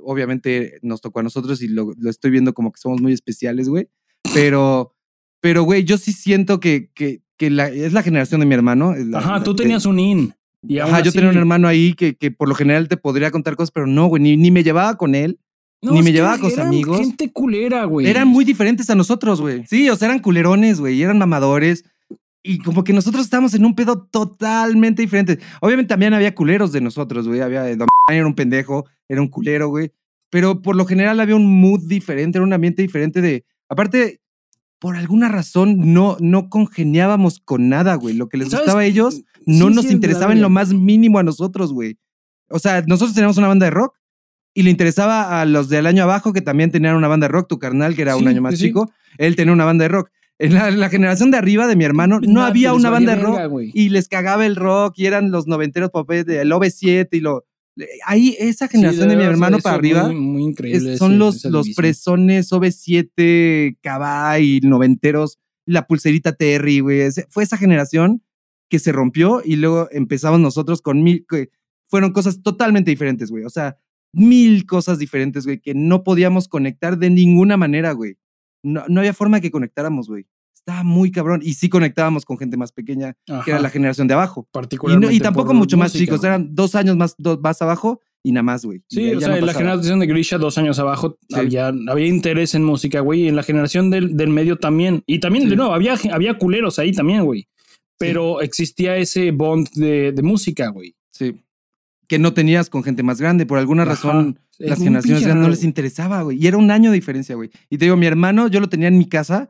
obviamente nos tocó a nosotros y lo, lo estoy viendo como que somos muy especiales, güey. Pero, pero, güey, yo sí siento que, que, que la- es la generación de mi hermano. la- Ajá, la- tú de- tenías un in. Y Ajá, yo tenía un hermano ahí que, que por lo general te podría contar cosas, pero no, güey, ni, ni me llevaba con él. No, ni me llevaba con sus amigos. Gente culera, güey. Eran muy diferentes a nosotros, güey. Sí, o sea, eran culerones, güey, eran mamadores. Y como que nosotros estábamos en un pedo totalmente diferente. Obviamente también había culeros de nosotros, güey. Había, Don era un pendejo, era un culero, güey. Pero por lo general había un mood diferente, era un ambiente diferente de... Aparte, por alguna razón no, no congeniábamos con nada, güey. Lo que les ¿Sabes? gustaba a ellos no sí, nos es interesaba en lo más mínimo a nosotros, güey. O sea, nosotros teníamos una banda de rock y le interesaba a los del año abajo que también tenían una banda de rock, tu carnal, que era un año más sí, chico, él tenía una banda de rock. En la, la generación de arriba de mi hermano no Nada, había les una banda de rock verga, y les cagaba el rock y eran los noventeros papés del OV7 y lo... Ahí, esa generación Sí, de mi hermano para arriba Muy, muy increíble. es- son ese- los, los división. presones OV7, Cabay, noventeros, la pulserita Terry, güey. Fue esa generación que se rompió y luego empezamos nosotros con mil, que fueron cosas totalmente diferentes, güey. O sea, mil cosas diferentes, güey, que no podíamos conectar de ninguna manera, güey. No, no había forma que conectáramos, güey. Estaba muy cabrón. Y sí conectábamos con gente más pequeña, que era la generación de abajo. Y, no- particularmente y tampoco por mucho más chicos, güey. eran dos años más, dos, más abajo y nada más, güey. Sí, ya- o sea, no en la generación de Grisha, dos años abajo, Sí. había, había interés en música, güey. Y en la generación del, del medio también. Y también, Sí. de nuevo, había, había culeros ahí también, güey. Pero existía ese bond de, de música, güey. Sí. Que no tenías con gente más grande. Por alguna razón, las generaciones grandes no les interesaba, güey. Y era un año de diferencia, güey. Y te digo, mi hermano, yo lo tenía en mi casa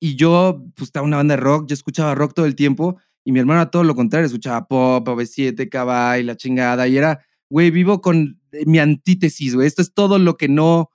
y yo, pues, estaba una banda de rock. Yo escuchaba rock todo el tiempo. Y mi hermano, a todo lo contrario, escuchaba pop, OV7, Cabay, la chingada. Y era, güey, vivo con eh, mi antítesis, güey. Esto es todo lo que no.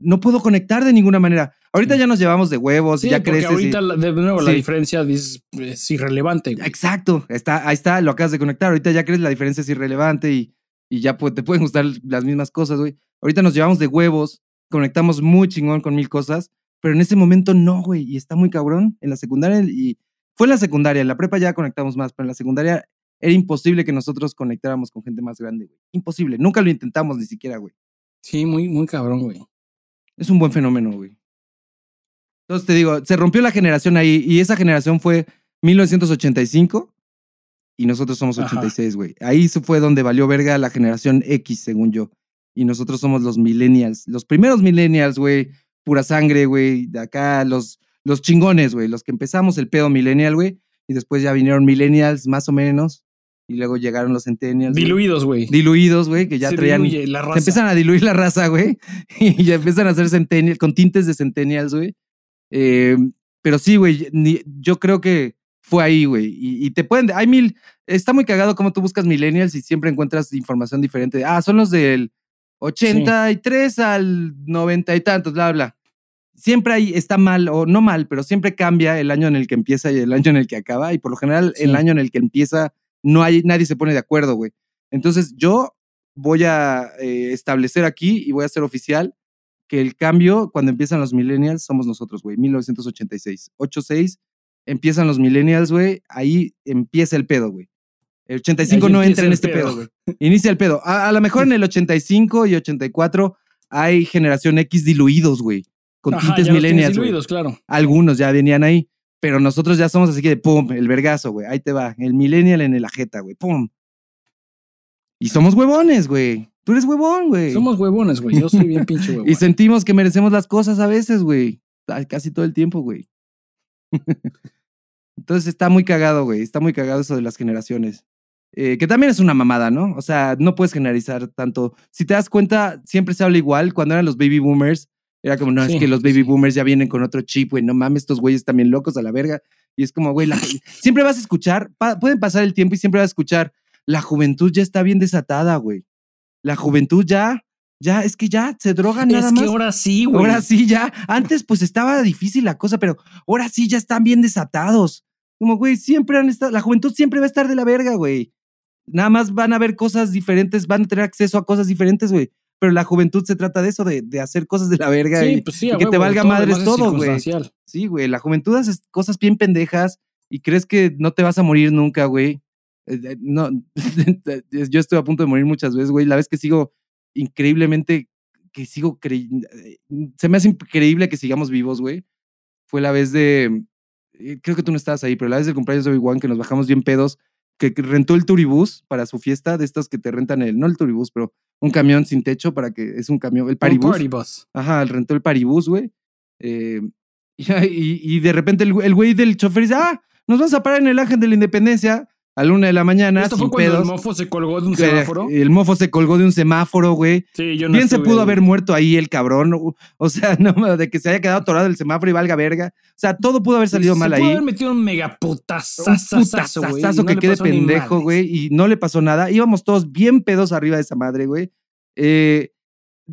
No puedo conectar de ninguna manera. Ahorita Sí. ya nos llevamos de huevos, Sí, ya porque creces. y- ahorita de nuevo la diferencia es, es irrelevante. güey. Exacto, está, ahí está, lo acabas de conectar. Ahorita ya crees la diferencia es irrelevante y, y ya te pueden gustar las mismas cosas, güey. Ahorita nos llevamos de huevos, conectamos muy chingón con mil cosas, pero en ese momento no, güey, y está muy cabrón. En la secundaria, y fue en la secundaria, en la prepa ya conectamos más, pero en la secundaria era imposible que nosotros conectáramos con gente más grande, güey. Imposible, nunca lo intentamos ni siquiera, güey. Sí, muy, muy cabrón, güey. Es un buen fenómeno, güey. Entonces te digo, se rompió la generación ahí y esa generación fue 1985 y nosotros somos Ajá. 86, güey. Ahí fue donde valió verga la generación X, según yo. Y nosotros somos los millennials, los primeros millennials, güey, pura sangre, güey, de acá los los chingones, güey, los que empezamos el pedo millennial, güey, y después ya vinieron millennials más o menos y luego llegaron los centennials. Diluidos, güey. Diluidos, güey, que ya Se traían diluye la raza. se empiezan a diluir la raza, güey. Y ya empiezan a hacer centennials, con tintes de centennials, güey. Eh, pero sí, güey, yo creo que fue ahí, güey. Y, y te pueden, hay mil, está muy cagado como tú buscas millennials y siempre encuentras información diferente. Ah, son los del 83 al 90 y tantos, bla, bla. Siempre ahí está mal, o no mal, pero siempre cambia el año en el que empieza y el año en el que acaba. Y por lo general, el Sí. año en el que empieza, no hay, nadie se pone de acuerdo, güey. Entonces, yo voy a eh, establecer aquí y voy a hacer oficial que el cambio, cuando empiezan los millennials, somos nosotros, güey, 1986. 86, empiezan los millennials, güey, ahí empieza el pedo, güey. El 85 Ahí no entra en este pedo, güey. Inicia el pedo. A, a lo mejor en el 85 y 84 hay generación X diluidos, güey, con Ajá, tintes millennials, diluidos, claro. Algunos ya venían ahí, pero nosotros ya somos así que de pum, el vergazo, güey. Ahí te va, el millennial en el ajeta, güey, pum. Y somos huevones, güey. Tú eres huevón, güey. Somos huevones, güey. Yo soy bien pinche huevón. Y sentimos que merecemos las cosas a veces, güey. Casi todo el tiempo, güey. Entonces está muy cagado, güey. Está muy cagado eso de las generaciones. Eh, que también es una mamada, ¿no? O sea, no puedes generalizar tanto. Si te das cuenta, siempre se habla igual. Cuando eran los baby boomers, era como, no, Sí, es que los baby boomers ya vienen con otro chip, güey. No mames, estos güeyes también locos a la verga. Y es como, güey, la- siempre vas a escuchar, pa- pueden pasar el tiempo y siempre vas a escuchar, la juventud ya está bien desatada, güey. La juventud ya, ya, es que ya se drogan nada Es más. que ahora sí, güey. Ahora sí, ya. Antes, pues estaba difícil la cosa, pero ahora sí ya están bien desatados. Como, güey, siempre han estado. La juventud siempre va a estar de la verga, güey. Nada más van a ver cosas diferentes, van a tener acceso a cosas diferentes, güey. Pero la juventud se trata de eso, de, de hacer cosas de la verga Sí, y, pues sí, y a que te valga todo madres todo, güey. Sí, güey. La juventud hace cosas bien pendejas y crees que no te vas a morir nunca, güey. Eh, eh, No, yo estoy a punto de morir muchas veces, güey. La vez que sigo increíblemente, que sigo creyendo, se me hace increíble que sigamos vivos, güey. Fue la vez de, eh, creo que tú no estabas ahí, pero la vez del cumpleaños de Obi-Wan que nos bajamos bien pedos, que rentó el turibús para su fiesta, de estos que te rentan el, no el turibús, pero un camión sin techo para que, es un camión, el paribús. party bus. Ajá, rentó el paribús, güey. Eh, y, de repente el, güey- el güey del chofer dice, ah, nos vamos a parar en el Ángel de la Independencia a la una de la mañana, Esto sin fue cuando pedos. el mofo se colgó de un semáforo. El mofo se colgó de un semáforo, güey. Sí, yo no Bien se pudo ahí. haber muerto ahí el cabrón. O, sea, no, de que se haya quedado atorado el semáforo y valga verga. O sea, todo pudo haber salido se mal pudo ahí. haber metido un Un megaputazazazo, güey. y no que quede pendejo, güey. Y no le pasó nada. Íbamos todos bien pedos arriba de esa madre, güey. Eh,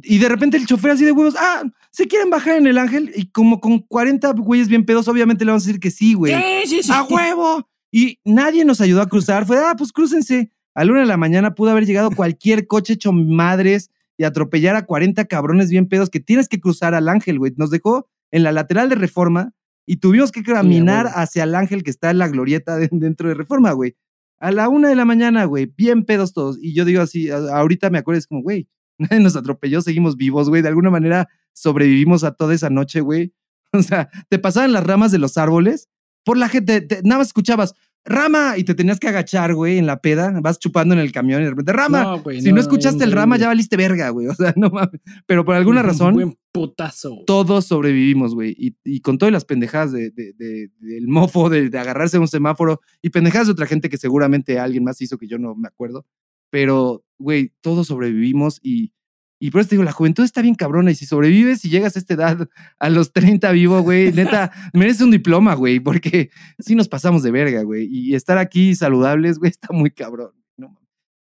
y de repente el chofer así de huevos, ah, ¿se quieren bajar en el ángel? Y como con 40 güeyes bien pedos, obviamente le vamos a decir que sí, güey. Sí, sí, sí. ¡A huevo! Y nadie nos ayudó a cruzar. Fue, ah, pues crúcense. A la una de la mañana pudo haber llegado cualquier coche hecho madres y atropellar a 40 cabrones bien pedos que tienes que cruzar al ángel, güey. Nos dejó en la lateral de reforma y tuvimos que caminar hacia el ángel que está en la glorieta de- dentro de reforma, güey. A la una de la mañana, güey, bien pedos todos. Y yo digo así, ahorita me acuerdo, es como, güey, nadie nos atropelló, seguimos vivos, güey. De alguna manera sobrevivimos a toda esa noche, güey. O sea, te pasaban las ramas de los árboles por la gente, te- nada más escuchabas, rama, y te tenías que agachar, güey, en la peda, vas chupando en el camión y de repente, rama. No, güey, si no, no, escuchaste el rama, ya valiste verga, güey. O sea, no mames. Pero por alguna Un razón, buen putazo. güey. todos sobrevivimos, güey. Y, y con todas las pendejadas de, de- de- del mofo, de, de agarrarse a un semáforo y pendejadas de otra gente que seguramente alguien más hizo que yo no me acuerdo. Pero, güey, todos sobrevivimos y, y por eso te digo, la juventud está bien cabrona y si sobrevives y llegas a esta edad, a los 30 vivo, güey, neta, mereces un diploma, güey, porque sí nos pasamos de verga, güey. Y estar aquí saludables, güey, está muy cabrón. No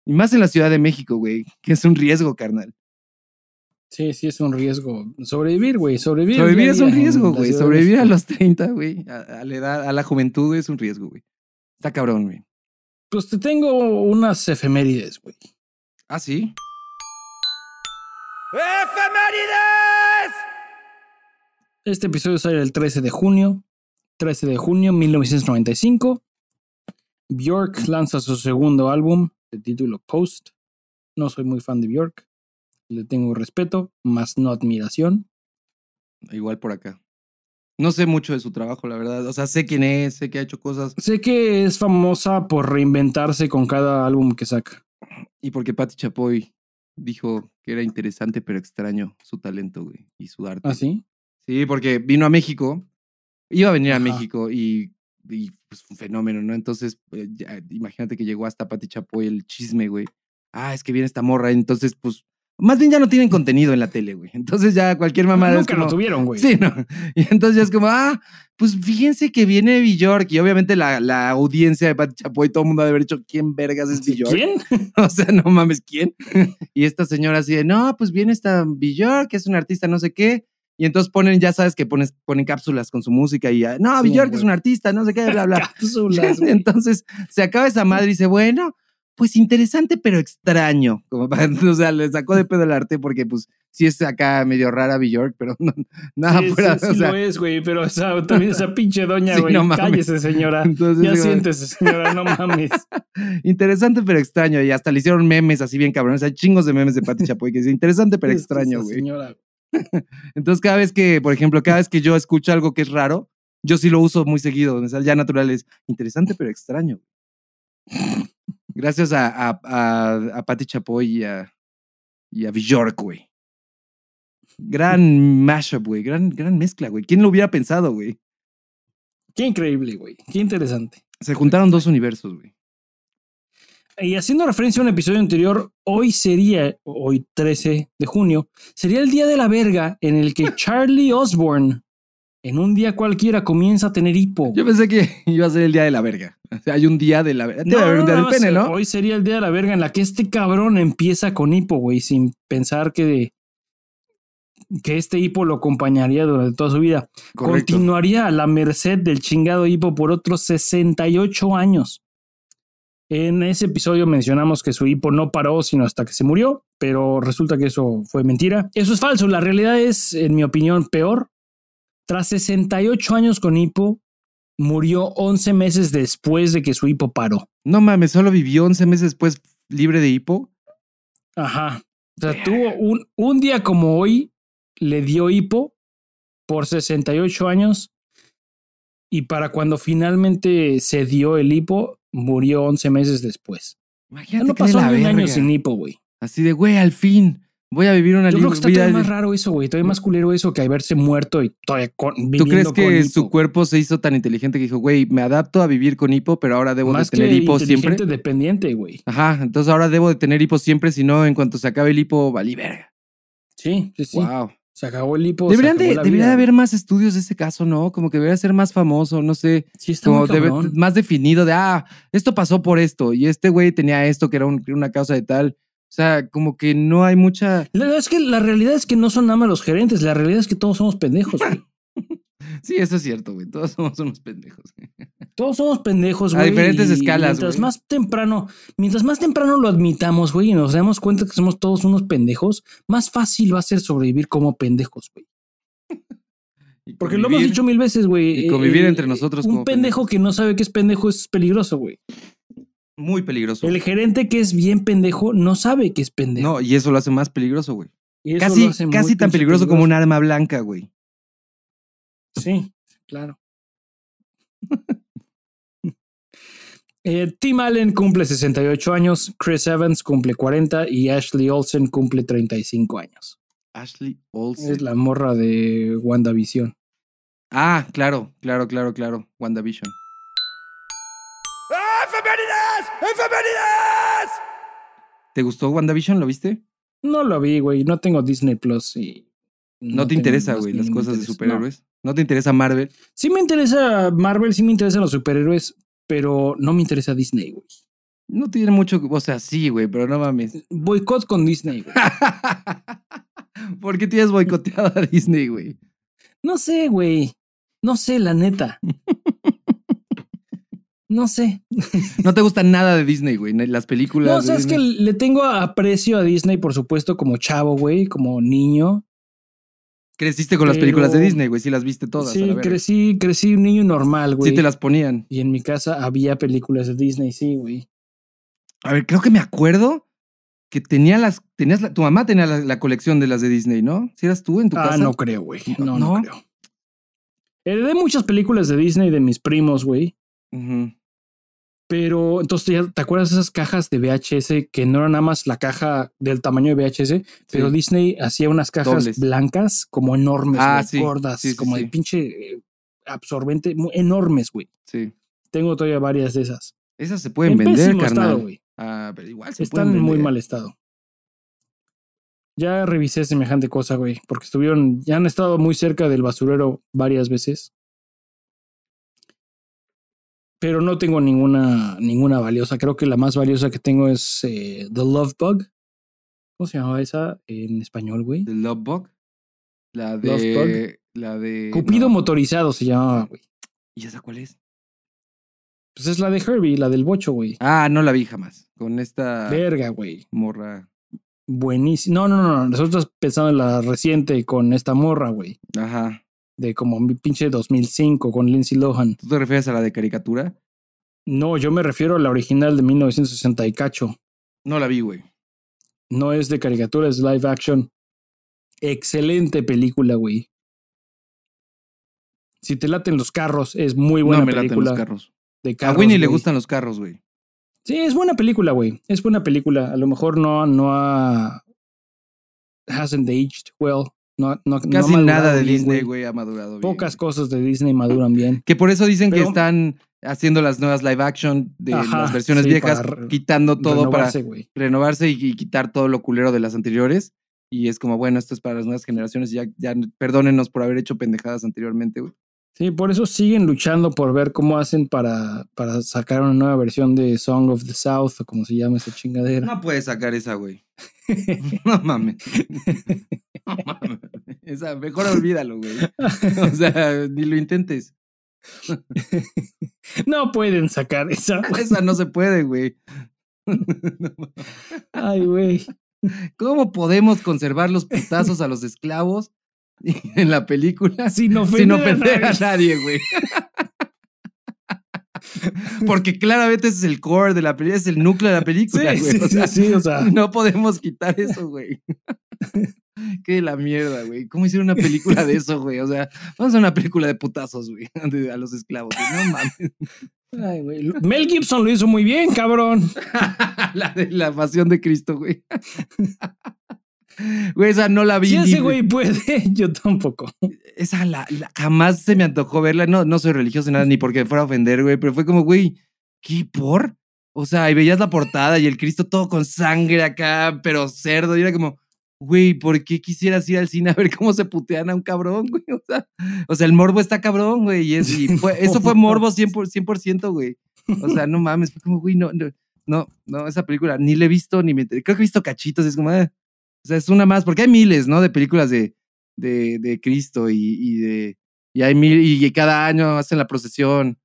y más en la Ciudad de México, güey, que es un riesgo, carnal. Sí, sí, es un riesgo. Sobrevivir, güey. Sobrevivir. Sobrevivir es un riesgo, güey. Sobrevivir a los 30, güey. A, a la edad, a la juventud es un riesgo, güey. Está cabrón, güey. Pues te tengo unas efemérides, güey. Ah, sí. Este episodio sale el 13 de junio. 13 de junio 1995. Bjork lanza su segundo álbum de título Post. No soy muy fan de Bjork. Le tengo respeto, más no admiración. Igual por acá. No sé mucho de su trabajo, la verdad. O sea, sé quién es, sé que ha hecho cosas. Sé que es famosa por reinventarse con cada álbum que saca. Y porque Patti Chapoy dijo que era interesante pero extraño su talento, güey. Y su arte. ¿Ah, sí? Sí, porque vino a México. Iba a venir a. México y, y pues un fenómeno, ¿no? Entonces, eh, ya, imagínate que llegó hasta Pati Chapoy el chisme, güey. Ah, es que viene esta morra. Entonces, pues, más bien ya no tienen contenido en la tele, güey. Entonces ya cualquier mamá es Nunca lo como, tuvieron, güey. Sí, ¿no? Y entonces ya es como, ah, pues fíjense que viene Bjork. Y obviamente la, la audiencia de Pati Chapoy, todo el mundo ha de haber dicho, ¿quién vergas es Bjork? ¿Quién? O sea, no mames, ¿quién? Y esta señora así de, no, pues viene esta Bjork, que es una artista no sé qué. Y entonces ponen, ya sabes que pones, ponen cápsulas con su música y ya, no, Sí, Bjork es güey. un artista, no sé qué, bla, bla. Cápsulas, entonces se acaba esa madre y dice, bueno, pues interesante pero extraño. Como para- o sea, le sacó de pedo el arte porque pues sí es acá medio rara Bjork, pero no, nada Sí, fuera, sí, o sí sea, lo es, güey, pero esa, también esa pinche doña, Sí, güey. no mames. cállese, señora. entonces, Ya siéntese, señora, no mames. interesante pero extraño. Y hasta le hicieron memes así bien cabrones. Hay chingos de memes de Pati Chapoy que dice interesante pero Es que extraño, güey. señora, Entonces, cada vez que, por ejemplo, cada vez que yo escucho algo que es raro, yo sí lo uso muy seguido. O sea, ya natural es interesante, pero extraño. Gracias a, a, a, a Pati Chapoy y a, y a Bjork, güey. Gran mashup, güey. Gran, gran mezcla, güey. ¿Quién lo hubiera pensado, güey? Qué increíble, güey. Qué interesante. Se juntaron dos universos, güey. Y haciendo referencia a un episodio anterior, hoy sería, hoy 13 de junio, sería el día de la verga en el que Charlie Osborne, en un día cualquiera, comienza a tener hipo. Yo pensé que iba a ser el día de la verga. O sea, hay un día de la verga. Hoy sería el día de la verga en la que este cabrón empieza con hipo, güey, sin pensar que, que este hipo lo acompañaría durante toda su vida. Correcto. Continuaría a la merced del chingado hipo por otros 68 años. En ese episodio mencionamos que su hipo no paró sino hasta que se murió, pero resulta que eso fue mentira. Eso es falso. La realidad es, en mi opinión, peor. Tras 68 años con hipo, murió 11 meses después de que su hipo paró. No mames, solo vivió 11 meses después libre de hipo. Ajá. O sea, tuvo un, un día como hoy, le dio hipo por 68 años y para cuando finalmente se dio el hipo, murió 11 meses después. Ya Imagínate no pasó ni un año sin hipo, güey. Así de, güey, al fin voy a vivir una Yo creo que está vida todavía más raro eso, güey. Todavía más culero eso que haberse muerto y todavía con, ¿Tú crees con que hipo. su cuerpo se hizo tan inteligente que dijo, güey, me adapto a vivir con hipo, pero ahora debo más de tener que hipo siempre? inteligente dependiente, güey. Ajá, entonces ahora debo de tener hipo siempre, si no, en cuanto se acabe el hipo, valí verga. Sí, sí, sí. Wow. Se acabó el hipo. Deberían de, debería haber más estudios de ese caso, ¿no? Como que debería ser más famoso, no sé, Sí, está como muy debe- cabrón. más definido de, ah, esto pasó por esto, y este güey tenía esto que era un- una causa de tal. O sea, como que no hay mucha... La verdad es que la realidad es que no son nada más los gerentes, la realidad es que todos somos pendejos, güey. Sí, eso es cierto, güey, todos somos unos pendejos. Todos somos pendejos, A güey. diferentes y escalas, Mientras güey. más temprano, mientras más temprano lo admitamos, güey, y nos damos cuenta que somos todos unos pendejos, más fácil va a ser sobrevivir como pendejos, güey. Y Porque lo hemos dicho mil veces, güey. y convivir eh, entre nosotros Un como pendejo pendejos. que no sabe que es pendejo es peligroso, güey. Muy peligroso. El gerente que es bien pendejo no sabe que es pendejo. No, y eso lo hace más peligroso, güey. Casi, casi tan peligroso como un arma blanca, güey. Sí, claro. Eh, Tim Allen cumple 68 años, Chris Evans cumple 40 y Ashley Olsen cumple 35 años. Ashley Olsen. Es la morra de WandaVision. Ah, claro, claro, claro, claro. WandaVision. ¿Te gustó WandaVision? ¿Lo viste? No lo vi, güey. No tengo Disney Plus y. No, te interesa, güey, las cosas de superhéroes. No. te interesa Marvel? No. Sí me interesa Marvel, sí me interesan los superhéroes, pero no me interesa Disney, güey. No tiene mucho, o sea, sí, güey, pero no mames. Boicot con Disney, güey. ¿Por qué tienes boicoteado a Disney, güey? No sé, güey. No sé, la neta. No sé. No te gusta nada de Disney, güey. Las películas. No, de sabes que Disney. le tengo aprecio a Disney, por supuesto, como chavo, güey, como niño. Creciste con las películas de Disney, güey. Sí, las viste todas. sí, crecí, crecí un niño normal, güey. Sí, te las ponían. Y en mi casa había películas de Disney, sí, güey. A ver, creo que me acuerdo que tenía las. Tenías la- tu mamá tenía la, la colección de las de Disney, ¿no? ¿Si eras tú en tu Ah, casa? no creo, güey. No, no, ¿No? creo. Heredé muchas películas de Disney de mis primos, güey. Pero entonces, ¿ya ¿te acuerdas de esas cajas de VHS que no era nada más la caja del tamaño de VHS? Pero. Disney hacía unas cajas Dobles. blancas como enormes, Ah, sí. gordas, Sí, como de pinche eh, absorbente, enormes, güey. Sí. Tengo todavía varias de esas. Esas se pueden en vender, carnal. estado, güey. ah, pero igual se Están en muy mal estado. Ya revisé semejante cosa, güey, porque estuvieron, ya han estado muy cerca del basurero varias veces. Pero no tengo ninguna, ninguna valiosa. Creo que la más valiosa que tengo es eh, The Love Bug. ¿Cómo se llamaba esa en español, güey? ¿The Love Bug? La de. Love La de. Cupido no. motorizado se llamaba, güey. ¿Y esa cuál es? Pues es la de Herbie, la del bocho, güey. Ah, no la vi jamás. Con esta Verga, güey. morra. Buenísimo. No, no, no. Nosotros pensando en la reciente con esta morra, güey. Ajá. De como mi pinche 2005 con Lindsay Lohan. ¿Tú te refieres a la de caricatura? No, yo me refiero a la original de 1960 y cacho. No la vi, güey. No es de caricatura, es live action. Excelente película, güey. Si te laten los carros, es muy buena no me laten película los carros. de A carros. Winnie le gustan los carros, güey. Sí, es buena película, güey. Es buena película. A lo mejor no, no ha. Hasn't aged well. No, no, Casi nada de bien, Disney, güey, ha madurado bien. Pocas cosas de Disney maduran bien. Que por eso dicen que están haciendo las nuevas live action de Ajá, las versiones sí, viejas, quitando todo Renovarse, para güey. renovarse y, y quitar todo lo culero de las anteriores. Y es como, bueno, esto es para las nuevas generaciones. Ya, ya perdónenos por haber hecho pendejadas anteriormente, güey. Sí, por eso siguen luchando por ver cómo hacen para, para sacar una nueva versión de Song of the South o como se llama esa chingadera. No puedes sacar esa, güey. No mames. No mames. Esa, mejor olvídalo, güey. O sea, ni lo intentes. No pueden sacar esa. Esa no se puede, güey. Ay, güey. ¿Cómo podemos conservar los putazos a los esclavos en la película Sin ofender, sin a ofender a nadie. nadie, güey? Porque claramente ese es el core de la película, es el núcleo de la película, Sí, güey. sí, o sea, sí, sí, o sea. No podemos quitar eso, güey. Qué de la mierda, güey. ¿Cómo hicieron una película de eso, güey? O sea, vamos a hacer una película de putazos, güey, a los esclavos. No mames. Ay, güey. Mel Gibson lo hizo muy bien, cabrón. la de la pasión de Cristo, güey. Güey, esa no la vi. Si ese güey puede, yo tampoco. Esa la, la- jamás se me antojó verla. No, no soy religioso ni nada, ni porque fuera a ofender, güey, pero fue como, güey, ¿qué por? O sea, y veías la portada y el Cristo todo con sangre acá, pero cerdo, y era como, güey, ¿por qué quisieras ir al cine a ver cómo se putean a un cabrón, güey? O sea, o sea el morbo está cabrón, güey, y, es- y fue- eso fue morbo 100%, por- 100%, güey. O sea, no mames, fue como, güey, no, no, no, no, esa película ni la he visto, ni me, creo que he visto cachitos, es como, ah, o sea, es una más, porque hay miles, ¿no? De películas de, de, de Cristo y, y de. Y hay mil, y cada año hacen la procesión.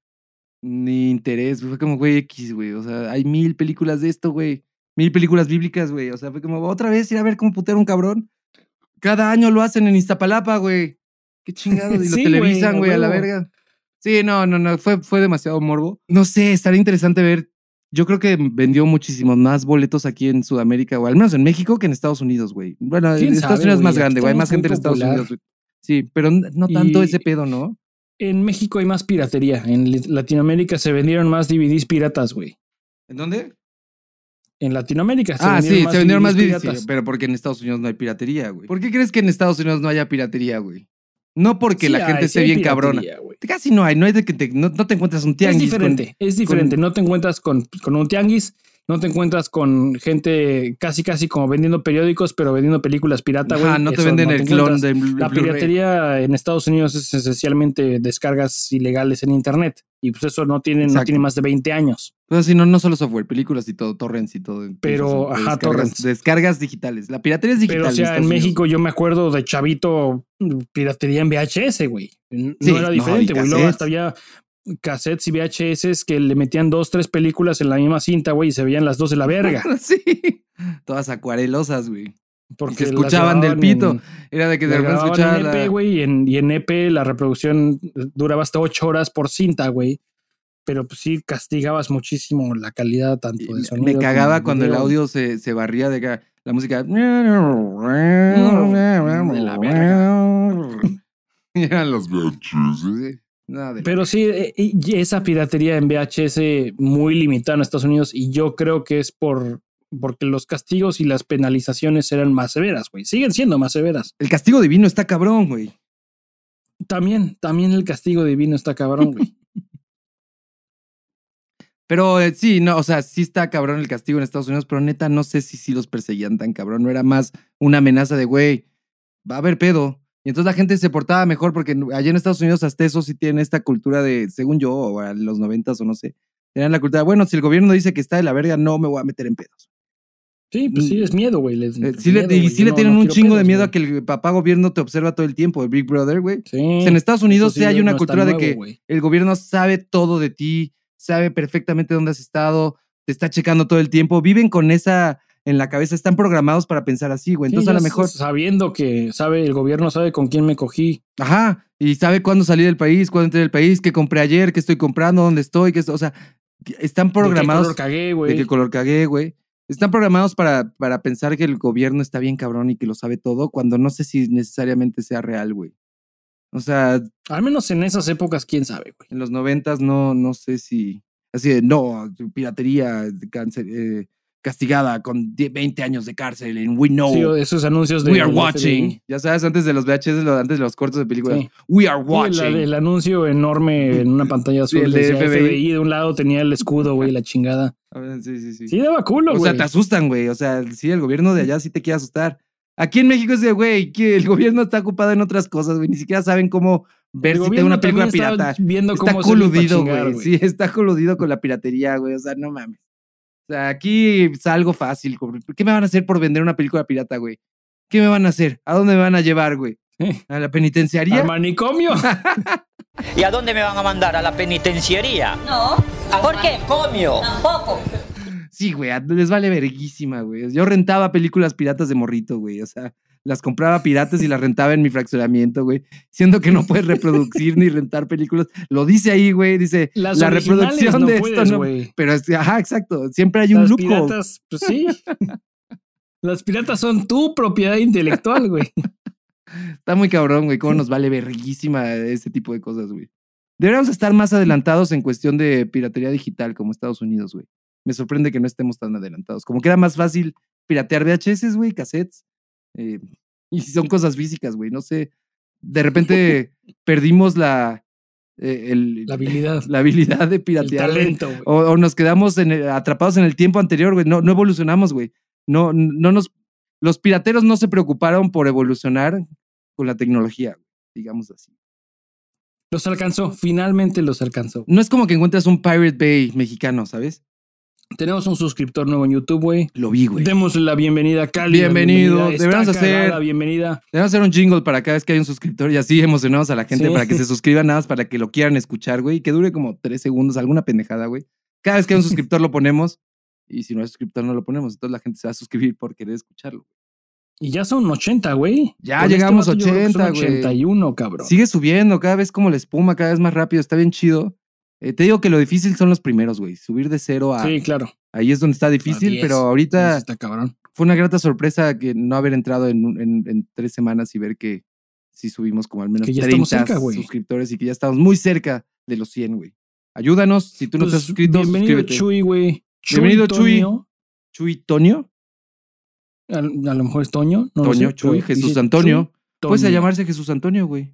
Ni interés, güey, fue como, güey, X, güey. O sea, hay mil películas de esto, güey. Mil películas bíblicas, güey. O sea, fue como, otra vez ir a ver cómo putear un cabrón. Cada año lo hacen en Iztapalapa, güey. Qué chingados. Y lo Sí, televisan, güey, a la verga. Sí, no, no, no. Fue, fue demasiado morbo. No sé, estaría interesante ver. Yo creo que vendió muchísimos más boletos aquí en Sudamérica, o al menos en México, que en Estados Unidos, güey. Bueno, en ¿Quién Estados Unidos es más grande, güey. Hay más gente en Estados. Unidos, güey. Sí, pero no tanto Y- ese pedo, ¿no? En México hay más piratería. En Latinoamérica se vendieron más DVDs piratas, güey. ¿En dónde? En Latinoamérica se ah, vendieron sí, más se vendieron más DVDs piratas. pero porque en Estados Unidos no hay piratería, güey. ¿Por qué crees que en Estados Unidos no haya piratería, güey? No porque Sí la gente hay, esté bien cabrona. Casi no hay, no hay de que te, no, no te encuentras un Es tianguis. con- diferente, es diferente. No te encuentras con, con un tianguis no te encuentras con gente casi casi como vendiendo periódicos, pero vendiendo películas pirata, güey. Ajá, no te Eso venden no el te clon de La piratería en Estados Unidos es esencialmente descargas ilegales en internet. Y pues eso no tiene, no tiene más de 20 años. Pues si no, no solo software, películas y todo, torrents y todo. Pero, Incluso, ajá, descargas, torrents. Descargas digitales. La piratería es digital. Pero o sea, en. México yo me acuerdo de chavito piratería en VHS, güey. No Sí, era diferente, güey. Luego hasta había cassettes y VHS que le metían dos, tres películas en la misma cinta, güey, y se veían las dos de la verga. sí. Todas acuarelosas, güey. Porque se escuchaban del pito. en- Era de que de repente escuchaba en la- güey, y en, y en EP la reproducción duraba hasta ocho horas por cinta, güey. Pero pues sí castigabas muchísimo la calidad tanto de sonido. Me cagaba cuando el audio se, se barría de. La música. de la Y eran los VHS. De Pero sí, eh, esa piratería en VHS muy limitada en Estados Unidos y yo creo que es por porque los castigos y las penalizaciones eran más severas, güey. Siguen siendo más severas. El castigo divino está cabrón, güey. También, también el castigo divino está cabrón, güey. Pero eh, sí, no, o sea, sí está cabrón el castigo en Estados Unidos, pero neta no sé si sí los perseguían tan cabrón. No era más una amenaza de, güey, va a haber pedo. Y entonces la gente se portaba mejor porque allá en Estados Unidos hasta eso sí tienen esta cultura de, según yo, o en los noventas o no sé, tenían la cultura, bueno, si el gobierno dice que está de la verga, no me voy a meter en pedos. Sí, pues sí, es miedo, güey. les- Eh, sí le, y güey. sí le no- tienen no un chingo de miedo a que el papá gobierno te observa todo el tiempo, el Big Brother, güey. Sí, O sea, en Estados Unidos sí hay una no cultura de que el gobierno sabe todo de ti, sabe perfectamente dónde has estado, te está checando todo el tiempo, viven con esa en la cabeza, están programados para pensar así, güey. Sí, Entonces a lo mejor, Sabiendo que sabe, el gobierno sabe con quién me cogí. ajá, y sabe cuándo salí del país, cuándo entré del país, qué compré ayer, qué estoy comprando, dónde estoy, qué esto, o sea, están de qué programados color cagué, de güey. qué color cagué, güey. Están programados para, para pensar que el gobierno está bien cabrón y que lo sabe todo, cuando no sé si necesariamente sea real, güey. O sea, Al menos en esas épocas, quién sabe, güey. en los noventas no, no sé si. Así de, no, piratería, cáncer, eh, castigada con 10, 20 años de cárcel en We Know, Sí, o esos anuncios de. We Are Watching. Ya sabes, antes de los VHS, antes de los cortos de películas. Sí. We Are Sí, Watching. el, el anuncio enorme en una pantalla Sí, azul. el de FBI. FBI. De un lado tenía el escudo, güey, la chingada. Sí, sí, sí. Sí, daba culo, o güey. sea, te asustan, güey. O sea, sí, el gobierno de allá sí te quiere asustar. Aquí en México es de, güey, que el gobierno está ocupado en otras cosas, güey. Ni siquiera saben cómo ver El si te gobierno una película pirata. Viendo Está cómo coludido, güey. Sí, está coludido con la piratería, güey. O sea, no mames. O sea, aquí es algo fácil. güey. ¿Qué me van a hacer por vender una película pirata, güey? ¿Qué me van a hacer? ¿A dónde me van a llevar, güey? ¿A la penitenciaría? Al manicomio. ¿Y a dónde me van a mandar? ¿A la penitenciaría? No. ¿Al ¿Por qué? manicomio? Tampoco. Sí, güey, les vale verguísima, güey. Yo rentaba películas piratas de morrito, güey. O sea, las compraba piratas y las rentaba en mi fraccionamiento, güey. Siendo que no puedes reproducir ni rentar películas. Lo dice ahí, güey. Dice, Las la reproducción no de puedes, esto no. Pero, es- ajá, exacto. Siempre hay un Las loophole. piratas, pues sí. Las piratas son tu propiedad intelectual, güey. Está muy cabrón, güey. Cómo nos vale verguísima ese tipo de cosas, güey. Deberíamos estar más adelantados en cuestión de piratería digital como Estados Unidos, güey. Me sorprende que no estemos tan adelantados. Como que era más fácil piratear VHS, güey, cassettes. Eh, y son cosas físicas, güey. No sé. De repente perdimos la, eh, el- La habilidad. la habilidad de piratear. talento. O, o nos quedamos en el- atrapados en el tiempo anterior, güey. No, no evolucionamos, güey. No, no nos. Los pirateros no se preocuparon por evolucionar con la tecnología, digamos así. Los alcanzó, finalmente los alcanzó. No es como que encuentras un Pirate Bay mexicano, ¿sabes? Tenemos un suscriptor nuevo en YouTube, güey. Lo vi, güey. Démosle la bienvenida, Cali. Bienvenido. Deberíamos hacer- La bienvenida. Debemos hacer un jingle para cada vez que hay un suscriptor y así emocionamos a la gente Sí. para que se suscriban nada más para que lo quieran escuchar, güey. y Que dure como tres segundos, alguna pendejada, güey. Cada vez que hay un suscriptor lo ponemos y si no hay suscriptor no lo ponemos. Entonces la gente se va a suscribir por querer escucharlo. Y ya son 80, güey. Ya Con este llegamos creo que 80, son güey. 81, cabrón. Sigue subiendo cada vez como la espuma, cada vez más rápido. Está bien chido. Eh, te digo que lo difícil son los primeros, güey. Subir de cero a... Sí, claro. Ahí es donde está difícil, 10. pero ahorita Está cabrón. fue una grata sorpresa que no haber entrado en, en- en tres semanas y ver que sí subimos como al menos Que ya 30 estamos cerca, güey. suscriptores y que ya estamos muy cerca de los 100, güey. Ayúdanos. Si tú no te has Pues, suscrito, bienvenido, suscríbete. Chuy, güey. Bienvenido, Chuy. Chuy Toño. A, a lo mejor es Toño. No Toño, sé, Chuy, Jesús Antonio. Chuy Puede Toño. llamarse Jesús Antonio, güey.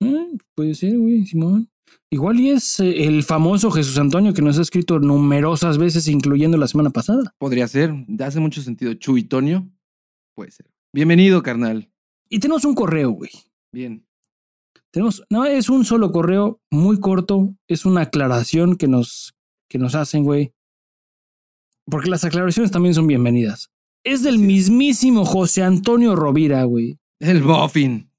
Eh, puede ser, güey, Simón. Igual y es eh, el famoso Jesús Antonio que nos ha escrito numerosas veces, incluyendo la semana pasada. Podría ser, hace mucho sentido. Chuitonio, puede ser. Bienvenido, carnal. Y tenemos un correo, güey. Bien. Tenemos, no, es un solo correo muy corto, es una aclaración que nos, que nos hacen, güey. Porque las aclaraciones también son bienvenidas. Es del mismísimo José Antonio Rovira, güey. El Muffin.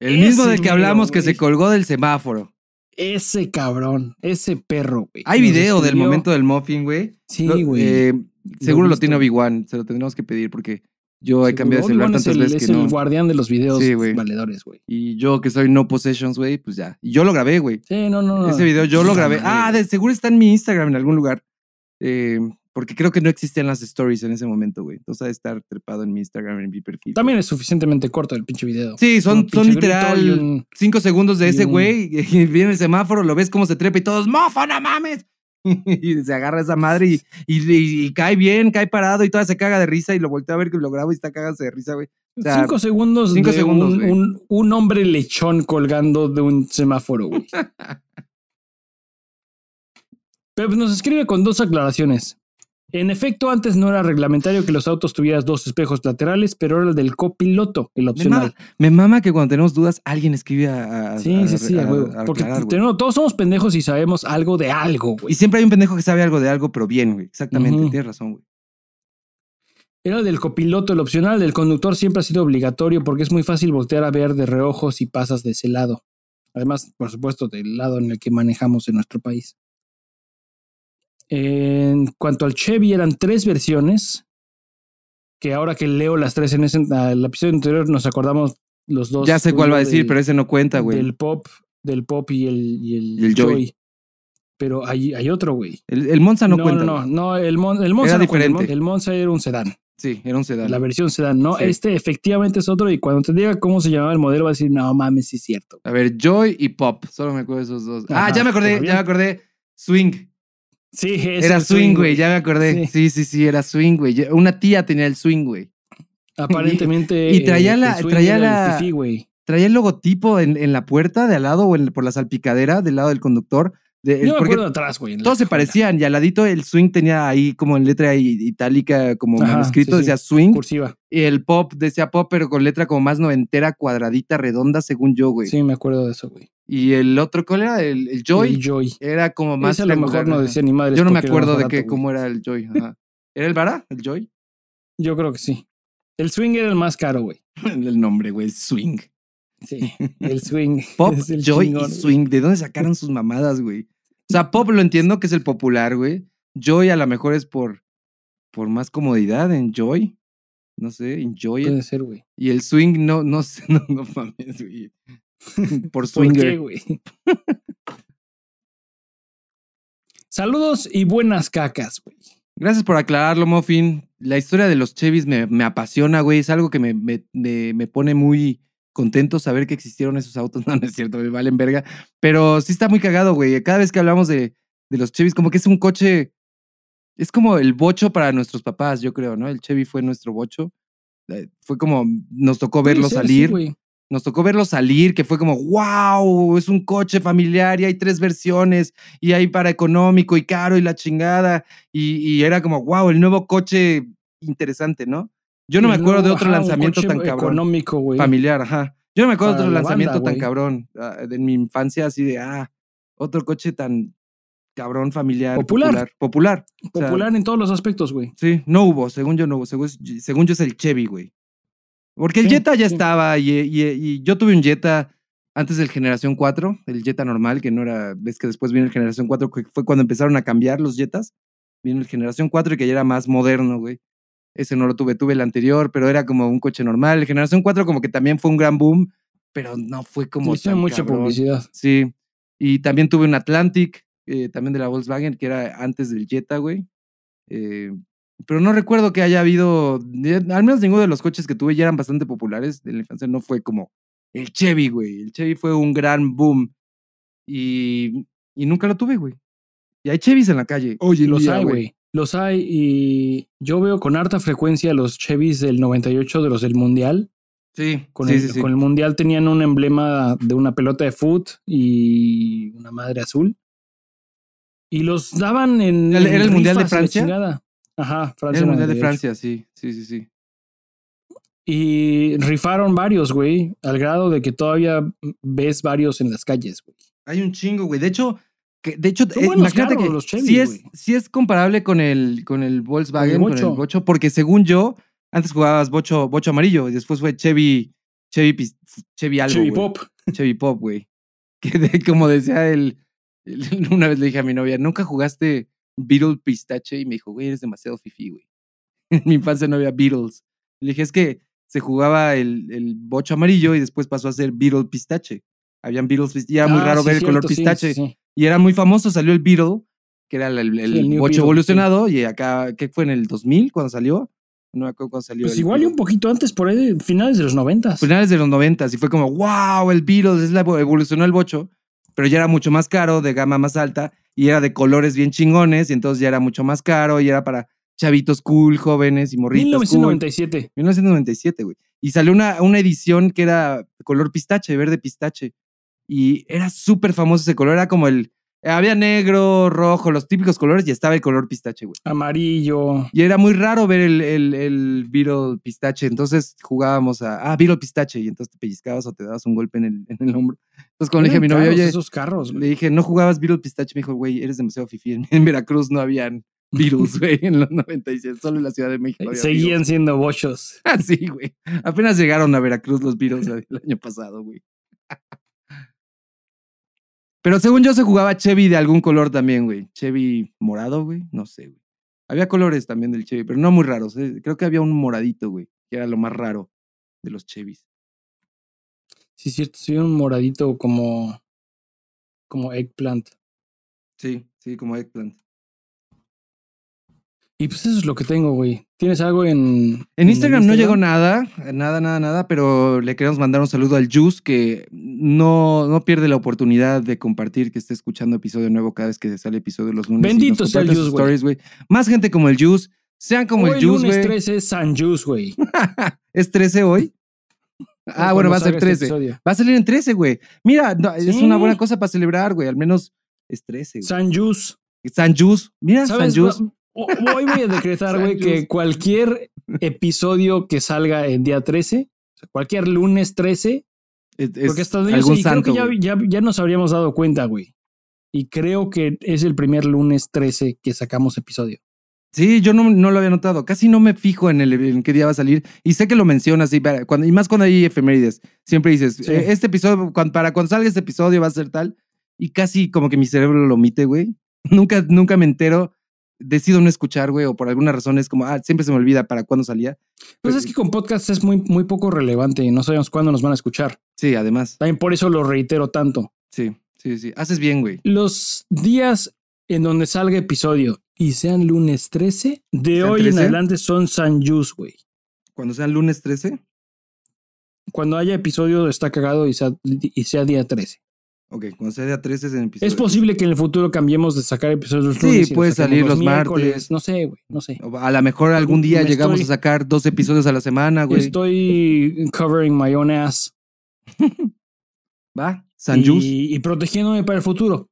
El mismo del que hablamos que se colgó del semáforo. Ese cabrón, ese perro, güey. Hay video del momento del Muffin, güey. Sí, güey. eh, seguro lo tiene Obi-Wan. Se lo tendremos que pedir porque yo he cambiado de celular tantas el, veces es el guardián de los videos Sí, valedores, güey. Y yo que soy no possessions, güey, pues ya. Y yo lo grabé, güey. Sí, no, no, no. Ese video yo lo grabé. Ah, de seguro está en mi Instagram en algún lugar. Eh, porque creo que no existían las stories en ese momento, güey. Entonces ha de estar trepado en mi Instagram, en mi perfil. También es suficientemente corto el pinche video. Sí, son, literal un- cinco segundos de ese güey. Y viene el semáforo, lo ves cómo se trepa y todos, ¡mofo, no mames! y se agarra esa madre y, y- y- y cae bien, cae parado y toda se caga de risa y lo voltea a ver que lo grabo y está cagándose de risa, güey. O sea, cinco segundos cinco de segundos, un, güey. un- un hombre lechón colgando de un semáforo, güey. Pero pues, nos escribe con dos aclaraciones. En efecto, antes no era reglamentario que los autos tuvieras dos espejos laterales, pero era el del copiloto, el me, opcional. mama, me mama que cuando tenemos dudas alguien escribe a, a- Sí, a- sí, sí, a Porque aclarar, güey. tenemos- todos somos pendejos y sabemos algo de algo, Y güey. siempre hay un pendejo que sabe algo de algo, pero bien, güey. Exactamente, tienes razón, güey. Era del copiloto el opcional, del conductor siempre ha sido obligatorio porque es muy fácil voltear a ver de reojo si pasas de ese lado. Además, por supuesto, del lado en el que manejamos en nuestro país. En cuanto al Chevy, eran tres versiones. Que ahora que leo las tres en ese el episodio anterior, nos acordamos los dos. Ya sé cuál va a decir, del- pero ese no cuenta, güey. Del pop, del pop y el, y el, Y el Joy. Joy. Pero hay, hay otro, güey. El, el Monza no, No, cuenta. no, no, no, el, Mon- el Monza Era no cuenta, el Mon- diferente. el Monza era un sedán. Sí, era un sedán. La versión sedán, ¿no? Sí. Este efectivamente es otro y cuando te diga cómo se llamaba el modelo va a decir, no mames, sí es cierto. A ver, Joy y Pop. Solo me acuerdo de esos dos. ah, ya me acordé, ya me acordé. Swing. Sí, es Era swing, güey, ya me acordé. Sí. Sí, sí, sí, era swing, güey. Una tía tenía el swing, güey. Aparentemente. Y traía el- la- el traía la- güey. Traía el logotipo en, en la puerta de al lado o en- por la salpicadera del lado del conductor. De, Yo me porque acuerdo atrás, güey. todos se parecían y al ladito el swing tenía ahí como en letra itálica, como Ajá, manuscrito, sí. decía swing. Cursiva. Y el pop decía pop, pero con letra como más noventera, cuadradita, redonda, según yo, güey. Sí, me acuerdo de eso, güey. Y el otro, ¿cuál era? El, el Joy. El Joy. Era como más. Ese a lo mejor no decía ni madre. Yo no me acuerdo de que, cómo era el Joy. ajá. ¿Era el Vara? ¿El Joy? Yo creo que sí. El swing era el más caro, güey. el nombre, güey, Swing. Sí, el swing. Pop, el Joy chingón, y güey. Swing. ¿De dónde sacaron sus mamadas, güey? O sea, Pop lo entiendo que es el popular, güey. Joy a lo mejor es por, por más comodidad, Enjoy. No sé, enjoy it. Puede ser, güey. Y el swing, no, no sé, no, no mames, güey. Por ¿Por swinger. qué, güey? Saludos y buenas cacas, güey. Gracias por aclararlo, Muffin. La historia de los Chevys me, me apasiona, güey. Es algo que me, me, me, pone muy contento saber que existieron esos autos. No, no es cierto, me valen verga. Pero sí está muy cagado, güey. Cada vez que hablamos de, de los Chevys, como que es un coche. Es como el bocho para nuestros papás, yo creo, ¿no? El Chevy fue nuestro bocho. Eh, Fue como nos tocó verlo sí, salir. güey. Nos tocó verlo salir, que fue como, wow, es un coche familiar y hay tres versiones y hay para económico y caro y la chingada. Y, y era como, wow, el nuevo coche interesante, ¿no? Yo no me acuerdo de otro ajá, lanzamiento tan cabrón. económico, güey. Familiar, ajá. Yo no me acuerdo de otro la lanzamiento banda, tan cabrón. ah, En mi infancia, así de, ah, otro coche tan cabrón, familiar. Popular. Popular. Popular. O sea, Popular en todos los aspectos, güey. Sí, no hubo, según yo no hubo, según, según yo es el Chevy, güey. Porque el Sí, Jetta ya sí. estaba y, y- y yo tuve un Jetta antes del Generación 4, el Jetta normal, que no era, ves que después vino el Generación 4, que fue cuando empezaron a cambiar los Jettas. Vino el Generación 4 y que ya era más moderno, güey. Ese no lo tuve, tuve el anterior, pero era como un coche normal. El Generación 4 como que también fue un gran boom, pero no fue como tan mucha cabrón. publicidad. Sí. Y también tuve un Atlantic, eh, también de la Volkswagen, que era antes del Jetta, güey. Eh, pero no recuerdo que haya habido, al menos ninguno de los coches que tuve ya eran bastante populares de la infancia, no fue como el Chevy, güey. El Chevy fue un gran boom. Y, y nunca lo tuve, güey. Y hay Chevys en la calle. Oye, Los hay, güey. Los hay y yo veo con harta frecuencia los Chevys del 98 de los del Mundial. Sí, Con, sí, el, sí, sí. con el mundial tenían un emblema de una pelota de foot y una madre azul. Y los daban en. ¿Era- en el Mundial de Francia? Ajá, Francia. El Mundial de 98. Francia, sí, sí, sí, sí. Y rifaron varios, güey, al grado de que todavía ves varios en las calles, güey. Hay un chingo, güey. De hecho, que, de hecho, eh, imagínate que los Chevy, sí, es, güey. sí es comparable con el, con el Volkswagen, con el, Bocho. Porque según yo, antes jugabas Bocho, Bocho amarillo y después fue Chevy, Chevy, Chevy algo, Chevy. Pop. Chevy Pop, güey. Que de- como decía él- una vez le dije a mi novia, ¿nunca jugaste Beetle Pistache? Y me dijo, güey, eres demasiado fifi, güey. En mi infancia no había Beatles. Le dije, es que se jugaba el, el bocho amarillo y después pasó a ser Beetle Pistache. Habían Beatles, y era muy Ah, raro sí, ver el color cierto, pistache. sí, sí. Y era muy famoso, salió el Beetle, que era el, el, el bocho Beetle, evolucionado, y acá, ¿qué fue en el 2000 cuando salió? No me acuerdo cuando salió. Pues igual y un poquito antes, por ahí, finales de los noventas. finales de los 90 y fue como, wow, el Beatles es la evolucionó el bocho, pero ya era mucho más caro, de gama más alta, y era de colores bien chingones, y entonces ya era mucho más caro, y era para chavitos cool, jóvenes y morritos cool. 1997. 1997, güey. Y salió una, una edición que era color pistache, verde pistache. Y era súper famoso ese color, era como el... Había negro, rojo, los típicos colores, y estaba el color pistache, güey. Amarillo. Y era muy raro ver el, el, el Beetle pistache. Entonces jugábamos a, ah, Beetle pistache. Y entonces te pellizcabas o te dabas un golpe en el, en el hombro. Entonces cuando le dije a mi caros oye, esos carros, le dije, ¿no jugabas Beetle pistache? Me dijo, güey, eres demasiado fifi. En, en Veracruz no habían Beatles, güey, en los 96. Solo en la Ciudad de México había Seguían siendo bochos. Ah, sí, güey. Apenas llegaron a Veracruz los Beatles el año pasado, güey. Pero según yo se jugaba Chevy de algún color también, güey. Chevy morado, güey. No sé, güey. Había colores también del Chevy, pero no muy raros. eh. Creo que había un moradito, güey, que era lo más raro de los Chevys. Sí, cierto. Soy un moradito como. Como eggplant. Sí, sí, como eggplant. Y pues eso es lo que tengo, güey. ¿Tienes algo en. En Instagram no Instagram? llegó nada, nada, nada, nada, pero le queremos mandar un saludo al Juice que no, no pierde la oportunidad de compartir que esté escuchando episodio nuevo cada vez que sale episodio los lunes. Bendito sea el Juice, güey. stories, güey. Más gente como el Juice, sean como Hoy el Juice, lunes güey. 13 es San Juice, güey. ¿Es 13 hoy? Ah, bueno, va a ser 13. Va a salir en 13, güey. Mira, no, es una buena cosa para celebrar, güey. Al menos es 13, güey. San Juice. San Juice. Mira, San. Juice. Va- o- Hoy voy a decretar, güey, que cualquier episodio que salga en día 13, o sea, cualquier lunes 13, Es, porque hasta donde yo sé, creo que ya, güey. ya, ya nos habríamos dado cuenta, güey. Y creo que es el primer lunes 13 que sacamos episodio. Sí, yo no, no lo había notado. Casi no me fijo en, el, en qué día va a salir. Y sé que lo mencionas, y, cuando, y más cuando hay efemérides. Siempre dices, Sí. eh, este episodio, para cuando salga este episodio va a ser tal. Y casi como que mi cerebro lo omite, güey. Nunca, nunca me entero. Decido no escuchar, güey, o por alguna razón es como, ah, siempre se me olvida para cuándo salía. Pues es que con podcast es muy, muy poco relevante y no sabemos cuándo nos van a escuchar. Sí, además. También por eso lo reitero tanto. Sí, sí, sí. Haces bien, güey. Los días en donde salga episodio y sean lunes 13, de ¿Sean hoy 13? en adelante son San Juice, güey. Cuando sea lunes 13. Cuando haya episodio está cagado y sea, y sea día 13. Ok, sea día 13 es en episodio. Es posible que en el futuro cambiemos de sacar episodios los Sí, lunes. los puede salir los miércoles. martes. No sé, güey, no sé. A lo mejor algún día Me llegamos estoy- a sacar dos episodios a la semana, güey. Estoy covering my own ass Va, San y, y protegiéndome para el futuro.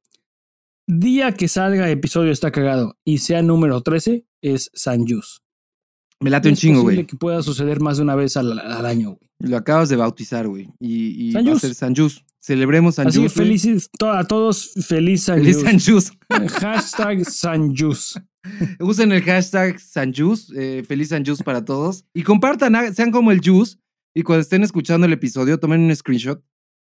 Día que salga episodio está cagado y sea número 13 es San Juice. Me late un es chingo, posible güey. que pueda suceder más de una vez al, al año, güey. Lo acabas de bautizar, güey. Y, y va a Jus. ser San Jus. Celebremos San Así felices to- a todos, feliz San Feliz San. Hashtag San. Usen el hashtag San eh, feliz San para todos. Y compartan, haga- sean como el Jus. Y cuando estén escuchando el episodio, tomen un screenshot.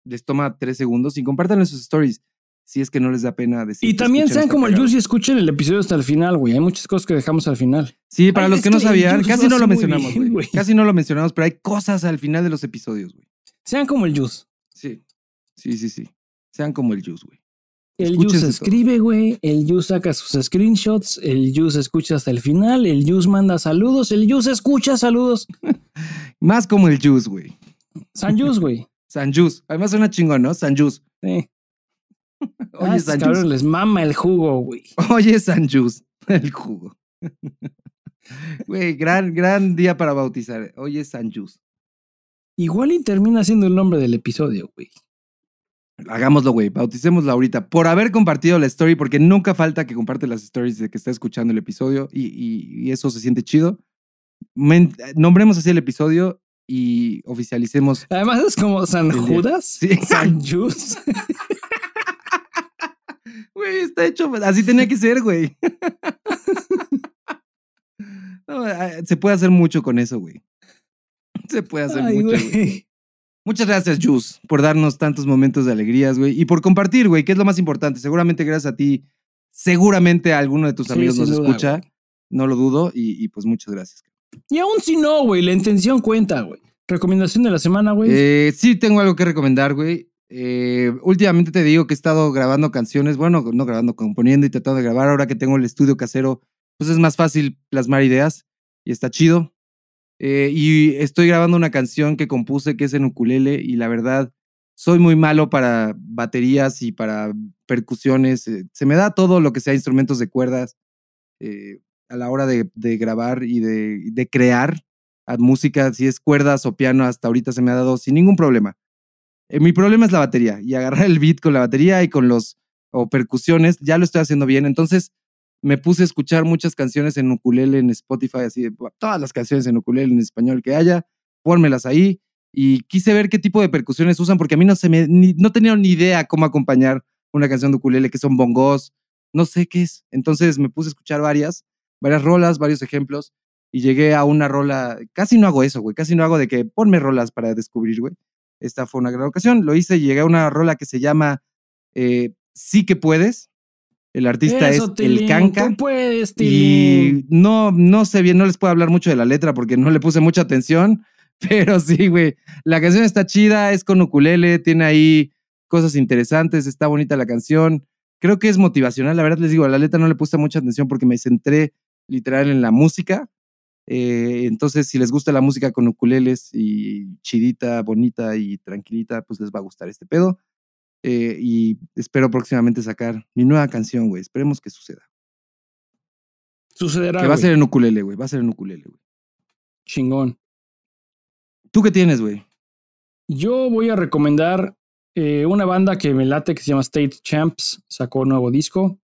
Les toma tres segundos y compartan en sus stories. Si es que no les da pena decir. Y también sean como el. Juice y escuchen el episodio hasta el final, güey. Hay muchas cosas que dejamos al final. Sí, para Ay, los que no sabían, casi no lo mencionamos, güey. Casi no lo mencionamos, pero hay cosas al final de los episodios, güey. Sean como el Juice. Sí. Sí, sí. Sean como el Jus, güey. El Escúchense Juice escribe, güey. El Juice saca sus screenshots. El Juice escucha hasta el final. El Juice manda saludos. El Juice escucha saludos. Más como el Jus, güey. San Juice, güey. San Jus. Además suena chingón, ¿no? San Jus. Sí. Oye, Ah, San Jus. les mama el jugo, güey. Oye, San Jus. El jugo. Güey, gran, gran día para bautizar. Oye, San Jus. Igual y termina siendo el nombre del episodio, güey. Hagámoslo, güey. Bauticémoslo ahorita. Por haber compartido la story, porque nunca falta que comparte las stories de que está escuchando el episodio y, y- y eso se siente chido. Men- nombremos así el episodio y oficialicemos. Además es como San. Judas, Sí. San Jus. Güey, está hecho. Así tenía que ser, güey. No, ah, se puede hacer mucho con eso, güey. Se puede hacer Ay, mucho, güey. Muchas gracias, Jus, por darnos tantos momentos de alegrías, güey. Y por compartir, güey, que es lo más importante. Seguramente gracias a ti, seguramente a alguno de tus Sí, amigos nos duda, escucha. güey. No lo dudo. Y, y, pues muchas gracias. Y aún si no, güey, la intención cuenta, güey. Recomendación de la semana, güey. Eh, sí, tengo algo que recomendar, güey. Eh, últimamente te digo que he estado grabando canciones, bueno, no grabando, componiendo y tratando de grabar. Ahora que tengo el estudio casero, pues es más fácil plasmar ideas y está chido. Eh, y estoy grabando una canción que compuse que es en ukulele y la verdad soy muy malo para baterías y para percusiones. eh, se me da todo lo que sea instrumentos de cuerdas eh, a la hora de, grabar y de, crear música, si es cuerdas o piano, hasta ahorita se me ha dado sin ningún problema. Mi problema es la batería y agarrar el beat con la batería y con los o percusiones, ya lo estoy haciendo bien. Entonces me puse a escuchar muchas canciones en ukulele en Spotify, así de "Buah, todas las canciones en ukulele en español que haya, pónmelas ahí y quise ver qué tipo de percusiones usan porque a mí no se me ni- no tenía ni idea cómo acompañar una canción de ukulele que son bongos, no sé qué es. Entonces me puse a escuchar varias, varias rolas, varios ejemplos y llegué a una rola, casi no hago eso, güey, casi no hago de que ponme rolas para descubrir, güey. Esta fue una gran ocasión, lo hice llegué a una rola que se llama eh, Sí que puedes. El artista Eso, es Tilín, El Canca. Tú puedes, Tilín. Y no, no sé bien, no les puedo hablar mucho de la letra porque no le puse mucha atención, pero sí, güey, la canción está chida, es con ukulele, tiene ahí cosas interesantes, está bonita la canción, creo que es motivacional, la verdad les digo, a la letra no le puse mucha atención porque me centré literal en la música, eh, entonces si les gusta la música con ukuleles y chidita, bonita y tranquilita, pues les va a gustar este pedo. Eh, y espero próximamente sacar mi nueva canción, güey. Esperemos que suceda. Sucederá. Que va a ser en ukulele, güey. Va a ser en ukulele, güey. chingón. ¿Tú qué tienes, güey? Yo voy a recomendar eh, una banda que me late que se llama State Champs. Sacó un nuevo disco.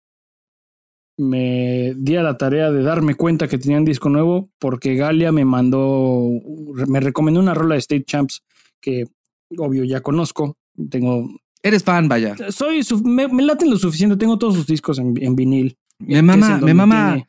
Me di a la tarea de darme cuenta que tenían disco nuevo porque Galia me mandó, me recomendó una rola de State Champs que obvio ya conozco. Tengo, Eres fan, vaya. soy, me, me laten lo suficiente. Tengo todos sus discos en, en vinil. Me mama, me mama. tiene-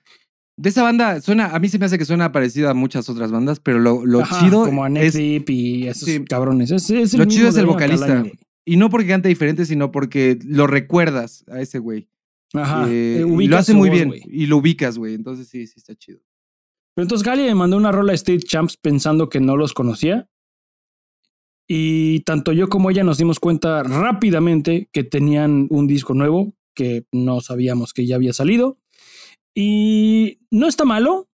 De esa banda, suena, a mí se me hace que suena parecida a muchas otras bandas, pero lo, lo Ajá, chido como a es, y esos Sí. cabrones. Es, es Lo chido es el vocalista. y no porque cante diferente, sino porque lo recuerdas a ese güey. Ajá. Eh, eh, y lo hace muy voz, bien y lo ubicas, güey. Entonces sí, sí está chido. Pero entonces Galia me mandó una rola de State Champs pensando que no los conocía. Y tanto yo como ella nos dimos cuenta rápidamente que tenían un disco nuevo que no sabíamos que ya había salido. Y no está malo.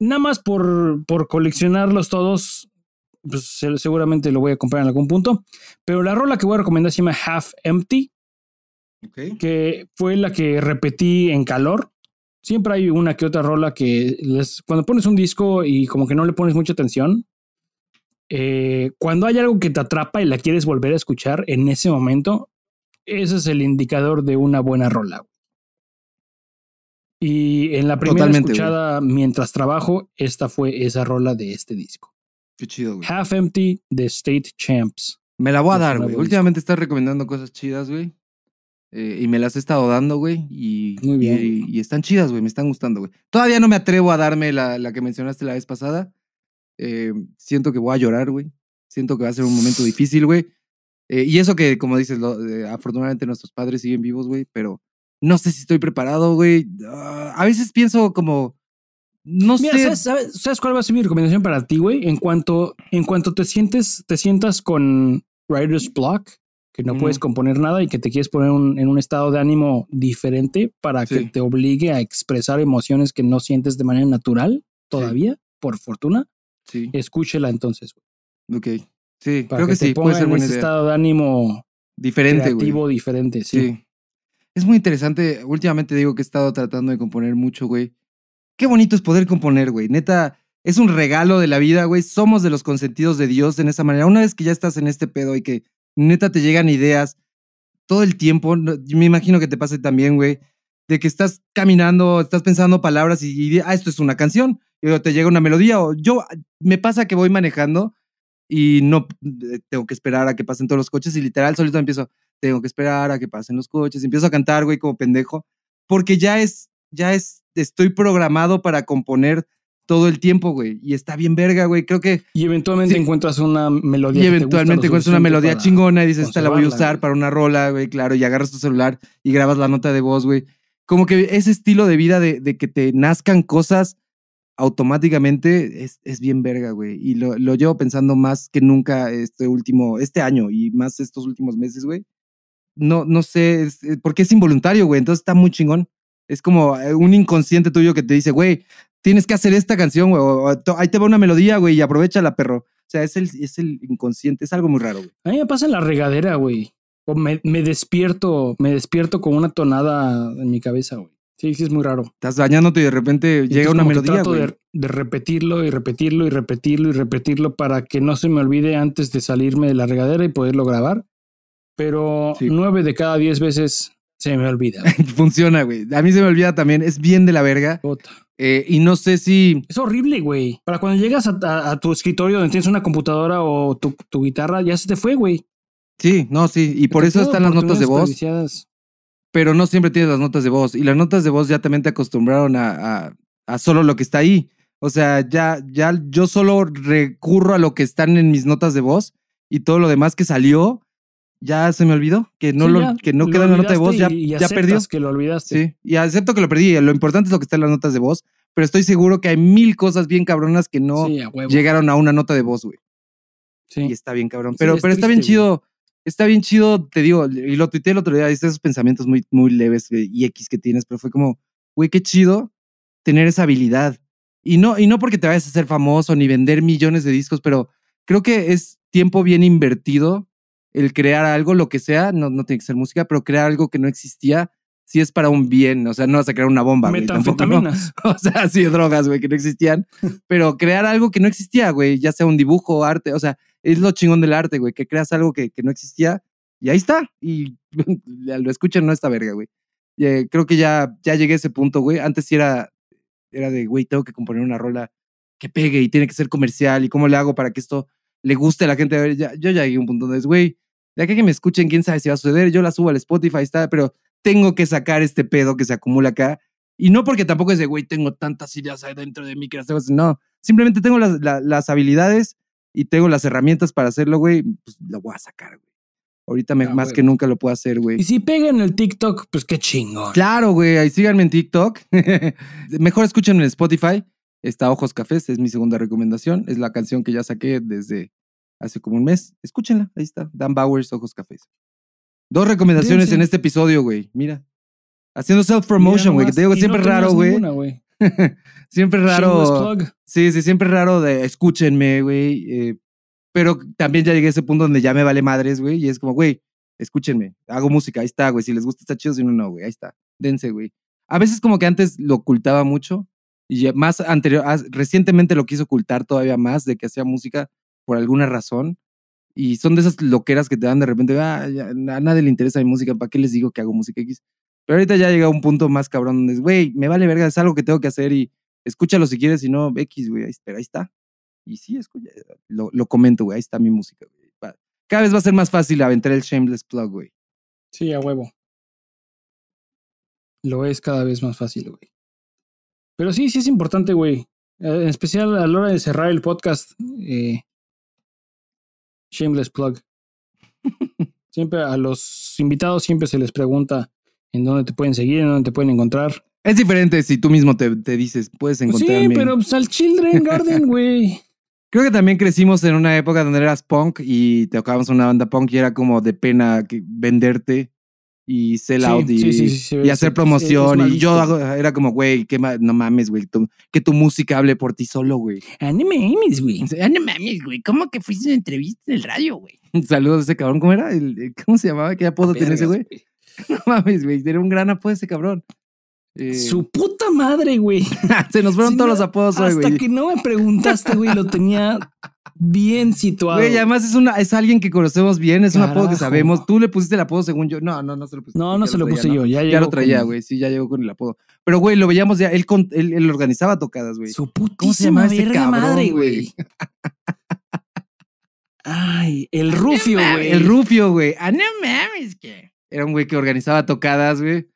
Nada más por, por coleccionarlos todos, pues se- seguramente lo voy a comprar en algún punto. Pero la rola que voy a recomendar se llama Half Empty que fue la que repetí en calor. Siempre hay una que otra rola que les- cuando pones un disco y como que no le pones mucha atención, eh, cuando hay algo que te atrapa y la quieres volver a escuchar en ese momento, ese es el indicador de una buena rola. Y en la primera Totalmente, güey. escuchada mientras trabajo, esta fue esa rola de este disco. Qué chido, güey. Half Empty de State Champs. Me la voy a dar, güey. Últimamente estás recomendando cosas chidas, güey. Eh, y me las he estado dando, güey. Y, Muy bien, y- y están chidas, güey. Me están gustando, güey. Todavía no me atrevo a darme la, la que mencionaste la vez pasada. Eh, siento que voy a llorar, güey. Siento que va a ser un momento difícil, güey. Eh, y eso que, como dices, lo- eh, afortunadamente nuestros padres siguen vivos, güey. Pero no sé si estoy preparado, güey. Ah, a veces pienso como. No Mira, sé. ¿sabes, sabes- sabes cuál va a ser mi recomendación para ti, güey? En cuanto, en cuanto te sientes, te sientas con writer's block, que no puedes componer nada y que te quieres poner un- en un estado de ánimo diferente para que te obligue a expresar emociones que no sientes de manera natural todavía, por fortuna, Sí, escúchela entonces, güey, ok. Sí, para creo que, que te sí, puede ser en buena ese idea. estado de ánimo Diferente, güey. creativo diferente, sí. Sí. Es muy interesante. Últimamente digo que he estado tratando de componer mucho, güey. Qué bonito es poder componer, güey. Neta, es un regalo de la vida, güey. Somos de los consentidos de Dios en esa manera. Una vez que ya estás en este pedo y que neta te llegan ideas todo el tiempo, me imagino que te pase también, güey, de que estás caminando, estás pensando palabras y, y, ah, esto es una canción, luego te llega una melodía, o yo, me pasa que voy manejando y no tengo que esperar a que pasen todos los coches y literal solito empiezo, tengo que esperar a que pasen los coches, y empiezo a cantar, güey, como pendejo, porque ya es, ya es, estoy programado para componer todo el tiempo, güey, y está bien verga, güey, creo que Y eventualmente Sí. encuentras una melodía. y eventualmente encuentras una melodía chingona y dices, esta la voy a usar güey. para una rola, güey, claro, y agarras tu celular y grabas la nota de voz, güey. Como que ese estilo de vida de, de que te nazcan cosas automáticamente es, es bien verga, güey. Y lo, lo llevo pensando más que nunca este último, este año y más estos últimos meses, güey. No, no sé, eh, porque es involuntario, güey, entonces está muy chingón. Es como eh, un inconsciente tuyo que te dice, güey, tienes que hacer esta canción, güey, o, ahí te va una melodía, güey, y aprovechala, perro. O sea, es el, es el inconsciente, es algo muy raro, güey. A mí me pasa en la regadera, güey. O me, me despierto, me despierto con una tonada en mi cabeza, güey. Sí, sí, es muy raro. Estás bañándote y de repente llega una melodía, Trato güey. de, de repetirlo y repetirlo y repetirlo y repetirlo para que no se me olvide antes de salirme de la regadera y poderlo grabar. Pero Sí. nueve de cada diez veces se me olvida. güey. Funciona, güey. A mí se me olvida también. Es bien de la verga. Eh, y no sé si. Es horrible, güey. Para cuando llegas a, a- a tu escritorio donde tienes una computadora o tu, tu guitarra, ya se te fue, güey. Sí, no, sí. Y por eso están las notas de voz. Pero no siempre tienes las notas de voz. Y las notas de voz ya también te acostumbraron a, a- a solo lo que está ahí. O sea, ya, ya yo solo recurro a lo que están en mis notas de voz y todo lo demás que salió ya se me olvidó. Que no, Sí, lo, ya, que no queda en la nota de voz, ya, olvidaste y- y ya perdió. que lo olvidaste. Sí, y acepto que lo perdí. Lo importante es lo que está en las notas de voz, pero estoy seguro que hay mil cosas bien cabronas que no Sí, a huevo. llegaron a una nota de voz, güey. Sí. Y está bien cabrón. Sí, Pero, es pero está bien chido. Está bien chido, te digo, y lo tuiteé el otro día, viste esos pensamientos muy, muy leves güey, y X que tienes, pero fue como, güey, qué chido tener esa habilidad. Y no, y no porque te vayas a hacer famoso ni vender millones de discos, pero creo que es tiempo bien invertido el crear algo, lo que sea, no, no tiene que ser música, pero crear algo que no existía, si es para un bien, o sea, no vas a crear una bomba. Metanfetaminas. O sea, sí, drogas, güey, que no existían. Pero crear algo que no existía, güey, ya sea un dibujo, arte, o sea, es lo chingón del arte, güey, que creas algo que, que no existía y ahí está. Y lo escuchan, no esta verga, güey. Y, eh, creo que ya, ya llegué a ese punto, güey. Antes sí era, era de, güey, tengo que componer una rola que pegue y tiene que ser comercial y cómo le hago para que esto le guste a la gente. A ver, ya- yo ya llegué a un punto donde es, güey, de acá que me escuchen, quién sabe si va a suceder. Yo la subo al Spotify, está, pero tengo que sacar este pedo que se acumula acá. Y no porque tampoco es de, güey, tengo tantas ideas ahí dentro de mí que las tengo. que hacer". No, simplemente tengo las, la- las habilidades y tengo las herramientas para hacerlo, güey. Pues lo voy a sacar, güey. Ahorita me- Ah, más güey. que nunca lo puedo hacer, güey. Y si pega en el TikTok, pues qué chingón. Claro, güey. Ahí síganme en TikTok. Mejor escúchenme en Spotify. Está Ojos Cafés, es mi segunda recomendación. Es la canción que ya saqué desde hace como un mes. Escúchenla, ahí está. Dan Bowers, Ojos Cafés. Dos recomendaciones Dense. en este episodio, güey. Mira. Haciendo self-promotion, güey. Que te digo, Y siempre no raro, güey. siempre raro. Sí, sí, siempre raro de escúchenme, güey. eh, pero también ya llegué a ese punto donde ya me vale madres, güey. Y es como, güey, escúchenme. Hago música, ahí está, güey. Si les gusta, está chido. Si no, no, güey. Ahí está. Dense, güey. A veces como que antes lo ocultaba mucho. Y más anterior, ah, recientemente lo quise ocultar todavía más de que hacía música por alguna razón. Y son de esas loqueras que te dan de repente, ah, a nadie le interesa mi música, ¿para qué les digo que hago música X? Pero ahorita ya llega un punto más cabrón donde es, güey, me vale verga, es algo que tengo que hacer y escúchalo si quieres, si no, X, güey, ahí, ahí está. Y sí, escucha, lo, lo comento, güey, ahí está mi música, güey. Cada vez va a ser más fácil aventar el shameless plug, güey. Sí, a huevo. Lo es cada vez más fácil, güey. Pero sí, sí es importante, güey. Eh, En especial a la hora de cerrar el podcast. eh, shameless plug. Siempre a los invitados siempre se les pregunta en dónde te pueden seguir, en dónde te pueden encontrar. Es diferente si tú mismo te, te dices, puedes Pues sí, encontrarme. pero pues al Children Garden, güey. Creo que también crecimos en una época donde eras punk y tocábamos una banda punk y era como de pena venderte y sell out y, sí, sí, sí, sí, y sí, hacer promoción. y yo hago- era como, güey, no mames, güey, que tu música hable por ti solo, güey. Anime güey. Ah, no mames, güey, ¿cómo que fuiste a una entrevista en el radio, güey? Saludos a ese cabrón, ¿cómo era? El- ¿Cómo se llamaba? ¿Qué apodo tenía ese güey? No mames, güey, era un gran apodo ese cabrón. Eh, Su puta madre, güey. Se nos fueron todos no, los apodos hoy, Hasta güey. que no me preguntaste, güey, lo tenía bien situado. Güey, además es, una, es alguien que conocemos bien, es un apodo que sabemos. Tú le pusiste el apodo según yo. No, no, no se lo pusiste. No, no ya se lo puse ¿no? yo, ya Ya llegó lo traía, con- güey. Sí, ya llegó con el apodo. Pero, güey, lo veíamos ya. Él, con, él, él organizaba tocadas, güey. Su ¿Cómo se llama putísima ese verga cabrón, madre, güey? güey. Ay, el Rufio, güey. El Rufio, güey. Ah, no mames, que. Era un güey que organizaba tocadas, güey.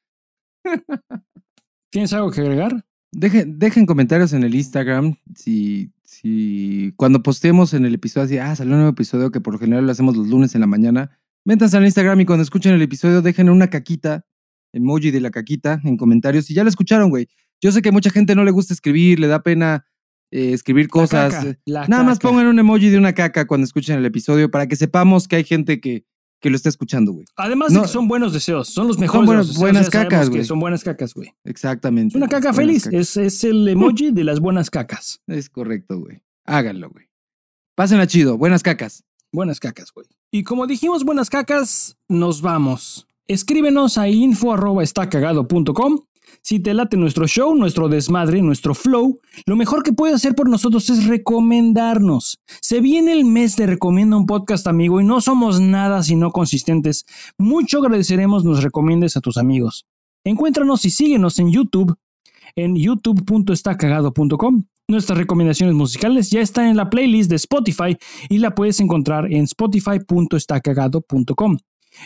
¿Tienes algo que agregar? Dejen, dejen comentarios en el Instagram si, si cuando postemos en el episodio así, ah, salió un nuevo episodio que por lo general lo hacemos los lunes en la mañana. Métanse al Instagram y cuando escuchen el episodio dejen una caquita, emoji de la caquita en comentarios. Si ya lo escucharon, güey. Yo sé que a mucha gente no le gusta escribir, le da pena eh, escribir La cosas. caca, eh, la Nada más pongan un emoji de una caca cuando escuchen el episodio para que sepamos que hay gente que, que lo está escuchando, güey. Además No. de que son buenos deseos, son los mejores. de buenas- deseos, cacas, güey. Son buenas cacas, güey. Exactamente. Es una caca feliz. Es, es el emoji de las buenas cacas. Es correcto, güey. Háganlo, güey. Pásenla chido. Buenas cacas. Buenas cacas, güey. Y como dijimos buenas cacas, nos vamos. Escríbenos a info@estacagado.com. Si te late nuestro show, nuestro desmadre, nuestro flow, lo mejor que puedes hacer por nosotros es recomendarnos. Se viene el mes de recomienda un podcast amigo y no somos nada si no consistentes. Mucho agradeceremos nos recomiendes a tus amigos. Encuéntranos y síguenos en YouTube en youtube.estacagado.com. Nuestras recomendaciones musicales ya están en la playlist de Spotify y la puedes encontrar en spotify.estacagado.com.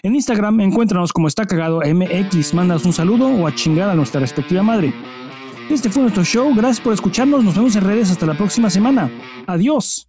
En Instagram encuéntranos como Está Cagado MX, mándanos un saludo o a chingar a nuestra respectiva madre. Este fue nuestro show, gracias por escucharnos, nos vemos en redes hasta la próxima semana. Adiós.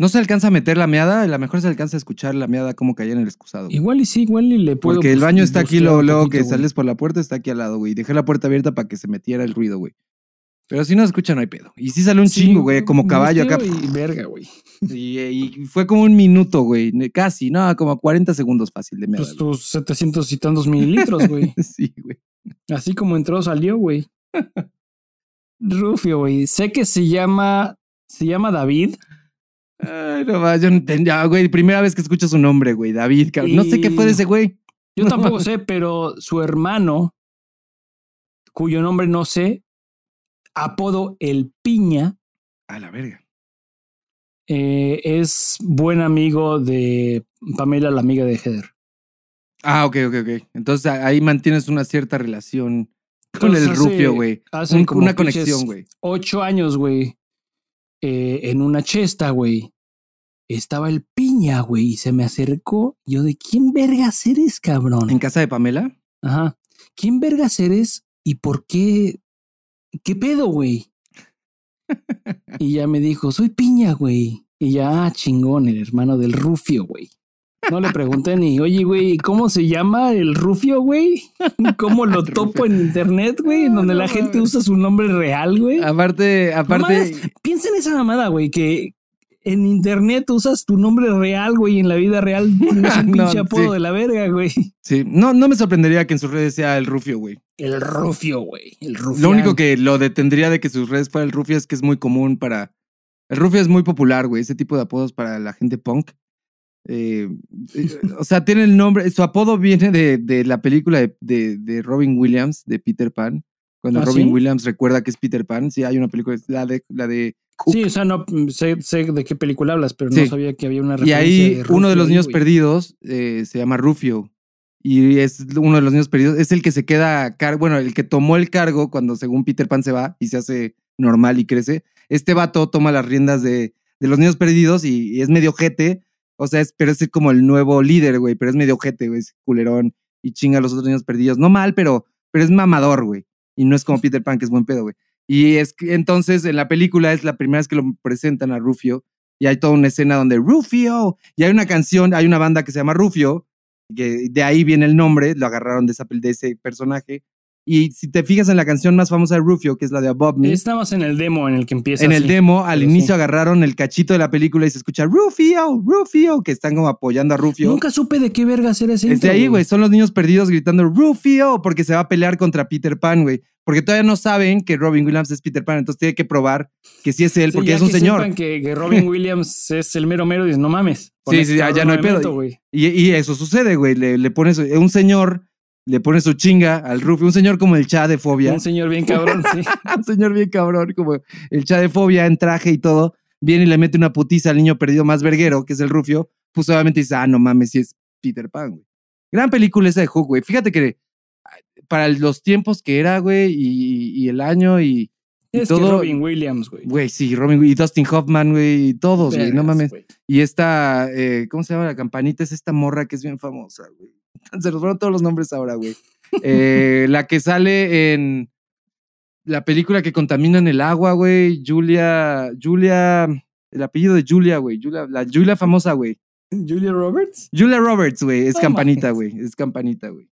No se alcanza a meter la meada, a lo mejor se alcanza a escuchar la meada como caía en el excusado. güey. Igual y sí, igual y le puedo. Porque el baño está aquí, luego, luego que güey. sales por la puerta, está aquí al lado, güey. Dejé la puerta abierta para que se metiera el ruido, güey. Pero si no se escucha, no hay pedo. Y sí sale un Sí, chingo, güey, como caballo acá. Y verga, güey. Y, y fue como un minuto, güey. Casi, no, como 40 segundos fácil de meada. Pues tus 700 y tantos mililitros, güey. sí, güey. Así como entró, salió, güey. Rufio, güey. Sé que se llama. Se llama David. Ay, no más, yo no entendía, güey. Primera vez que escucho su nombre, güey. David, cabrón. No sé qué fue de ese güey. Yo tampoco sé, pero su hermano, cuyo nombre no sé, apodo El Piña, A la verga. eh, es buen amigo de Pamela, la amiga de Heather. Ah, ok, ok, ok. Entonces ahí mantienes una cierta relación con Entonces, el hace- rufio, güey. hace Un- Una conexión, güey. Ocho años, güey, eh, en una chesta, güey. Estaba el piña, güey, y se me acercó. Yo, ¿de quién vergas eres, cabrón? ¿En casa de Pamela? Ajá. ¿Quién vergas eres y por qué? ¿Qué pedo, güey? Y ya me dijo, soy piña, güey. Y ya, ah, chingón, el hermano del Rufio, güey. No le pregunté ni, oye, güey, ¿cómo se llama el Rufio, güey? ¿Cómo lo topo en internet, güey? En donde la gente usa su nombre real, güey. Aparte, aparte. Piensa en esa mamada, güey, que en internet usas tu nombre real, güey, y en la vida real tienes un No, pinche apodo sí. de la verga, güey. Sí, no, no me sorprendería que en sus redes sea el rufio, güey. El Rufio, güey. El Rufio. Lo único que lo detendría de que sus redes fuera el rufio es que es muy común para. El rufio es muy popular, güey. Ese tipo de apodos para la gente punk. Eh, eh, o sea, tiene el nombre. Su apodo viene de, de la película de, de- de Robin Williams, de Peter Pan. Cuando ¿Ah, Robin sí? Williams recuerda que es Peter Pan. Sí, hay una película, la de, la de Cook. Sí, o sea, no mm, sé, sé de qué película hablas, pero Sí. no sabía que había una Y referencia ahí de uno de los ahí, niños perdidos eh, se llama Rufio. Y es uno de los niños perdidos. Es el que se queda, bueno, el que tomó el cargo cuando según Peter Pan se va y se hace normal y crece. Este vato toma las riendas de, de los niños perdidos y, y es medio jete. O sea, es, pero es como el nuevo líder, güey. Pero es medio jete, güey. Es culerón y chinga a los otros niños perdidos. No mal, pero, pero es mamador, güey. Y no es como Peter Pan, que es buen pedo, güey. Y es que entonces en la película es la primera vez que lo presentan a Rufio y hay toda una escena donde Rufio y hay una canción, hay una banda que se llama Rufio Que de ahí viene el nombre, lo agarraron de, esa, de ese personaje. Y si te fijas en la canción más famosa de Rufio, que es la de Above Me, Estamos en el demo en el que empieza. en el demo, al pero inicio sí. agarraron el cachito de la película y se escucha Rufio, Rufio, que están como apoyando a Rufio. Nunca supe de qué vergas era ese. Es de intro, ahí, güey. Son los niños perdidos gritando Rufio porque se va a pelear contra Peter Pan, güey. Porque todavía no saben que Robin Williams es Peter Pan, entonces tiene que probar que sí es él, Sí, porque ya es un que señor. sepan Que, que Robin Williams es el mero mero, dices, no mames. con Sí, este sí, ya, no hay pedo. Y, y eso sucede, güey. Le, le pone su- un señor, le pone su chinga al Rufio, un señor como el Cha de Fobia. Un señor bien cabrón, sí. un señor bien cabrón, como el Cha de Fobia en traje y todo. Viene y le mete una putiza al niño perdido más verguero, que es el Rufio. Pues obviamente dice, ah, no mames, si es Peter Pan, güey. Gran película esa de Hook, güey. Fíjate que para los tiempos que era, güey, y, y el año y, y Es que todo. Robin Williams, güey. Güey, sí, Robin y Dustin Hoffman, güey, y todos, güey, no mames. Y esta, eh, ¿cómo se llama la campanita? Es esta morra que es bien famosa, güey. Se nos fueron todos los nombres ahora, güey. Eh, la que sale en la película que contaminan el agua, güey. Julia, Julia, el apellido de Julia, güey. Julia, la Julia famosa, güey. Julia Roberts. Julia Roberts, güey. Es campanita, güey. Es campanita, güey.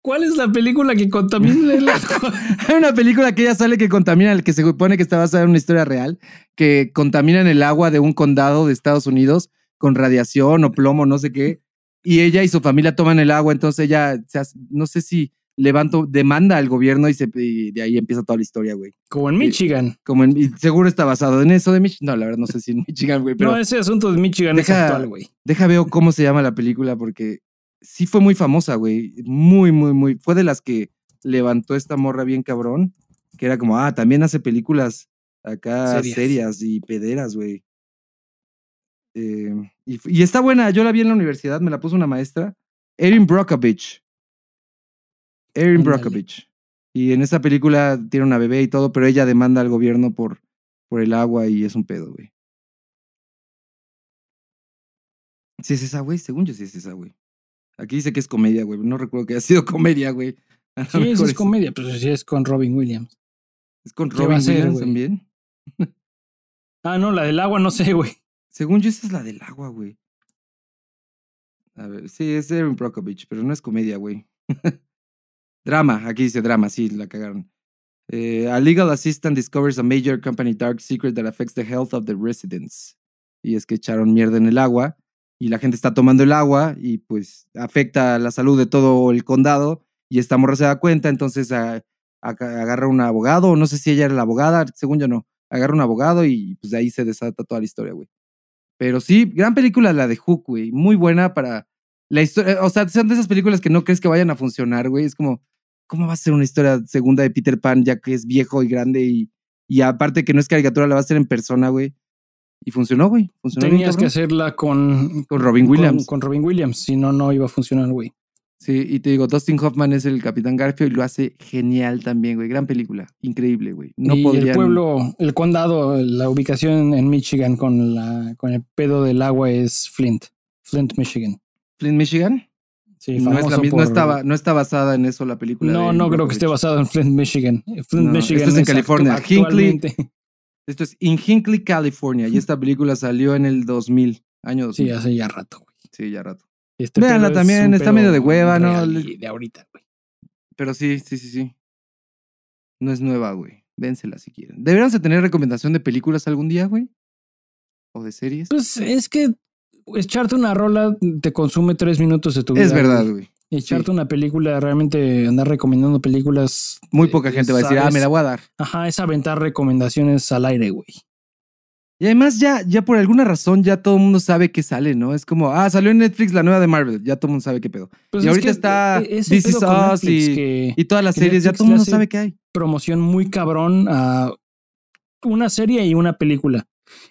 ¿Cuál es la película que contamina el agua? Hay una película que ella sale que contamina, el que se supone que está basada en una historia real, que contaminan el agua de un condado de Estados Unidos con radiación o plomo, no sé qué. Y ella y su familia toman el agua, entonces ella, se hace- no sé si levanto, demanda al gobierno y, se, y de ahí empieza toda la historia, güey. Como en Michigan. Como en, y seguro está basado en eso de Michigan. No, la verdad no sé si en Michigan, güey, pero no, ese asunto de Michigan es Deja- actual, güey. deja veo cómo se llama la película porque sí fue muy famosa, güey. Muy, muy, muy. Fue de las que levantó esta morra bien cabrón, que era como, ah, también hace películas acá Serias. serias, y pederas, güey. Eh, y, y está buena, yo la vi en la universidad, me la puso una maestra, Erin Brockovich. Erin. Brockovich. Y en esa película tiene una bebé y todo, pero ella demanda al gobierno por, por el agua y es un pedo, güey. Sí es esa, güey. Según yo sí es esa, güey. Aquí dice que es comedia, güey. No recuerdo que haya sido comedia, güey. Sí, mejor es comedia, pero sí es con Robin Williams. ¿Es con ¿Qué va a Robin Williams también? Ah, no, la del agua no sé, güey. Según yo, esa es la del agua, güey. A ver, sí, es Erin Brockovich, pero no es comedia, güey. drama, aquí dice drama, sí, la cagaron. Eh, a legal assistant discovers a major company dark secret that affects the health of the residents. Y es que echaron mierda en el agua y la gente está tomando el agua y pues afecta la salud de todo el condado y esta morra se da cuenta, entonces a- a- agarra un abogado, no sé si ella era la abogada, según yo no, agarra un abogado y pues de ahí se desata toda la historia, güey. Pero sí, gran película la de Hook, güey, muy buena para la historia, o sea, son de esas películas que no crees que vayan a funcionar, güey, es como, ¿cómo va a ser una historia segunda de Peter Pan ya que es viejo y grande y, y aparte que no es caricatura, la va a hacer en persona, güey? Y funcionó, güey, funcionó bien, Tenías que hacerla con, Con Robin con- Williams. Con, Robin Williams, si no, no iba a funcionar, güey. Sí, y te digo, Dustin Hoffman es el Capitán Garfio y lo hace genial también, güey. Gran película, increíble, güey. No y podrían... el pueblo, el condado, la ubicación en Michigan con, la, con el pedo del agua es Flint. Flint, Michigan. Flint, Michigan. Sí, no, es la por- no, estaba, no está basada en eso la película. No, no creo que esté basado en Flint, Michigan. Flint, No, Michigan. esto es en California. Actualmente- Esto es in Hinckley, California. Y esta película salió en el 2000, año 2000. Sí, hace ya rato, güey. Sí, ya rato. Este Véanla es también, está medio de hueva, ¿no? De ahorita, güey. Pero sí, sí, sí, sí. No es nueva, güey. Vénsela si quieren. Deberíamos de tener recomendación de películas algún día, güey. O de series. Pues es que echarte una rola te consume tres minutos de tu vida. es verdad, güey. güey. Echarte sí. una película, realmente andar recomendando películas. Muy poca gente va a decir, ah, me la voy a dar. Ajá, es aventar recomendaciones al aire, güey. Y además ya, ya por alguna razón ya todo el mundo sabe que sale, ¿no? Es como, ah, salió en Netflix la nueva de Marvel, ya todo el mundo sabe qué pedo. Pues Y es ahorita que, está This Is Us Netflix, y- que Y todas las series, ya todo el mundo sabe que hay. promoción muy cabrón a una serie y una película.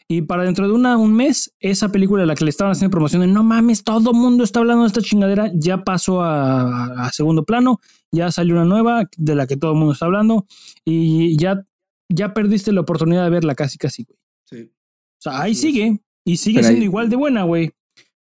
Y para dentro de una, un mes, esa película a la que le estaban haciendo promoción de no mames, todo el mundo está hablando de esta chingadera, ya pasó a, a segundo plano, ya salió una nueva de la que todo el mundo está hablando y ya, ya perdiste la oportunidad de verla casi, casi, güey. Sí. O sea, ahí sigue y sigue siendo ahí- igual de buena, güey.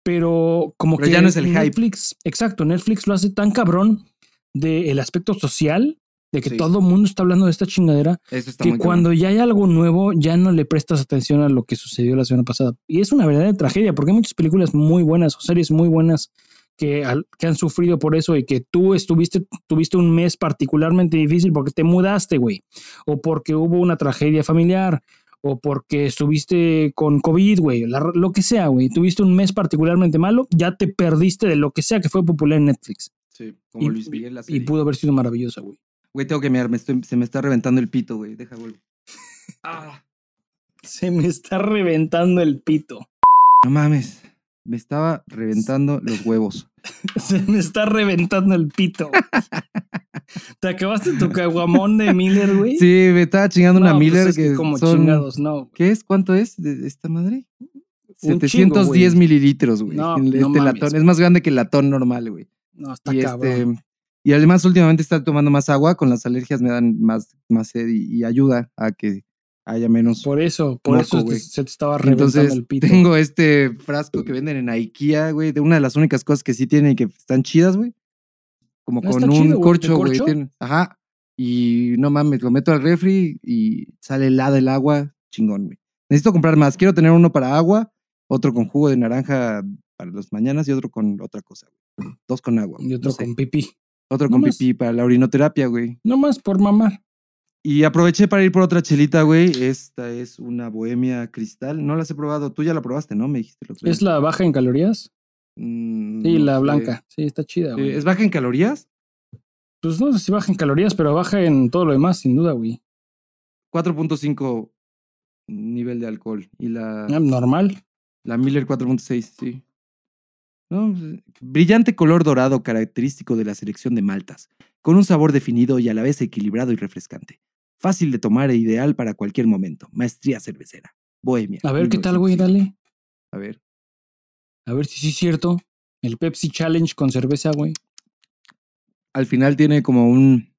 Pero como Pero que ya no es el hype. Netflix, exacto, Netflix lo hace tan cabrón del aspecto social, de que Sí. todo el mundo está hablando de esta chingadera, que cabrón. cuando ya hay algo nuevo, ya no le prestas atención a lo que sucedió la semana pasada. Y es una verdadera tragedia, porque hay muchas películas muy buenas o series muy buenas que, al- que han sufrido por eso y que tú estuviste, tuviste un mes particularmente difícil porque te mudaste, güey, o porque hubo una tragedia familiar, o porque estuviste con COVID, güey, lo que sea, güey, tuviste un mes particularmente malo, ya te perdiste de lo que sea que fue popular en Netflix. Sí, como Y- Luis Miguel la Y serie. pudo haber sido maravillosa, güey. Güey, tengo que mirar, me estoy- se me está reventando el pito, güey. Deja, vuelvo. Ah, Se me está reventando el pito. no mames. Me estaba reventando los huevos. Se me está reventando el pito. ¿Te acabaste tu caguamón de Miller, güey? Sí, me estaba chingando una pues Miller es que, como son... chingados, no. ¿Qué es? ¿Cuánto es de esta madre? Un 710 chingo, güey. mililitros, güey. No, en no este mames, latón. Es más grande que el latón normal, güey. No, está Y, cabrón. este, y además últimamente está tomando más agua. Con las alergias me dan más, más sed y, y ayuda a que haya menos. Por eso, por Moco, eso te- güey. se te estaba reventando Entonces el pito. tengo este frasco que venden en IKEA, güey. De una de las únicas cosas que sí tienen y que están chidas, güey. Como Ah, con un chido, güey, ¿de corcho, güey. Ajá. Y no mames, lo meto al refri y sale helada el agua. Chingón, güey. Necesito comprar más. Quiero tener uno para agua, otro con jugo de naranja para las mañanas y otro con otra cosa. güey. Dos con agua. Y otro no sé. con pipí. Otro No con más. pipí para la orinoterapia, güey. No más por mamar. Y aproveché para ir por otra chelita, güey. Esta es una bohemia cristal. No las he probado. Tú ya la probaste, ¿no? Me dijiste otro día. ¿Es la baja en calorías? Mm, Sí, no la sé. blanca. Sí, está chida, güey. ¿Es baja en calorías? Pues no sé si baja en calorías, pero baja en todo lo demás, sin duda, güey. 4.5 nivel de alcohol. Y la, Ah, Normal. la Miller 4.6, sí. No, pues, brillante color dorado característico de la selección de maltas, con un sabor definido y a la vez equilibrado y refrescante. Fácil de tomar e ideal para cualquier momento. Maestría cervecera. Bohemia. A ver qué tal, güey, 1905. dale. A ver. A ver si sí es cierto. El Pepsi Challenge con cerveza, güey. Al final tiene como un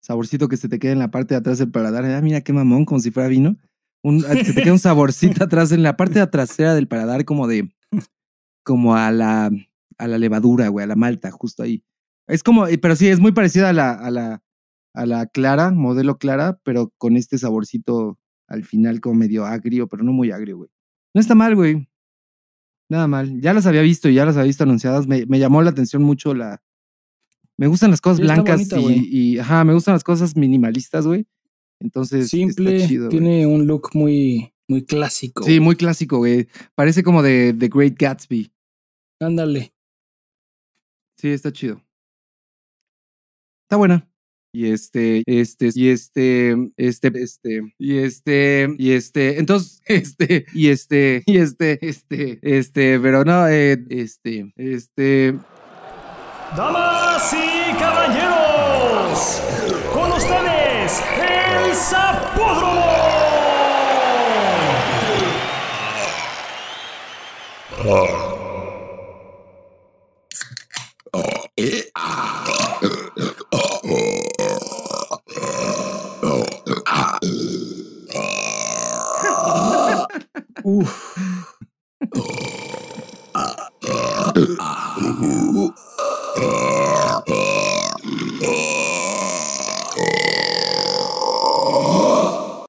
saborcito que se te queda en la parte de atrás del paladar. Ah, mira qué mamón, como si fuera vino. Un, ah, se te queda un saborcito atrás en la parte de trasera del paladar, como de. como a la, a la levadura, güey, a la malta, justo ahí. Es como, pero sí, es muy parecida a la, a la, a la clara, modelo clara, pero con este saborcito al final como medio agrio, pero no muy agrio, güey. No está mal, güey. Nada mal. Ya las había visto y ya las había visto anunciadas. Me, me llamó la atención mucho la. Me gustan las cosas Sí, blancas bonita, y, y, ajá, me gustan las cosas minimalistas, güey. Entonces, Simple, chido, güey. tiene un look muy, muy clásico. Sí, muy clásico, güey. Parece como de The Great Gatsby. Ándale. Sí, está chido. Está buena. Y este, este, y este, este, este, y este, y este, entonces, este, y este, y este, este, este, pero no, eh, este, este, Damas y caballeros, con ustedes, el Zapódromo. Oof. Uh, uh, uh.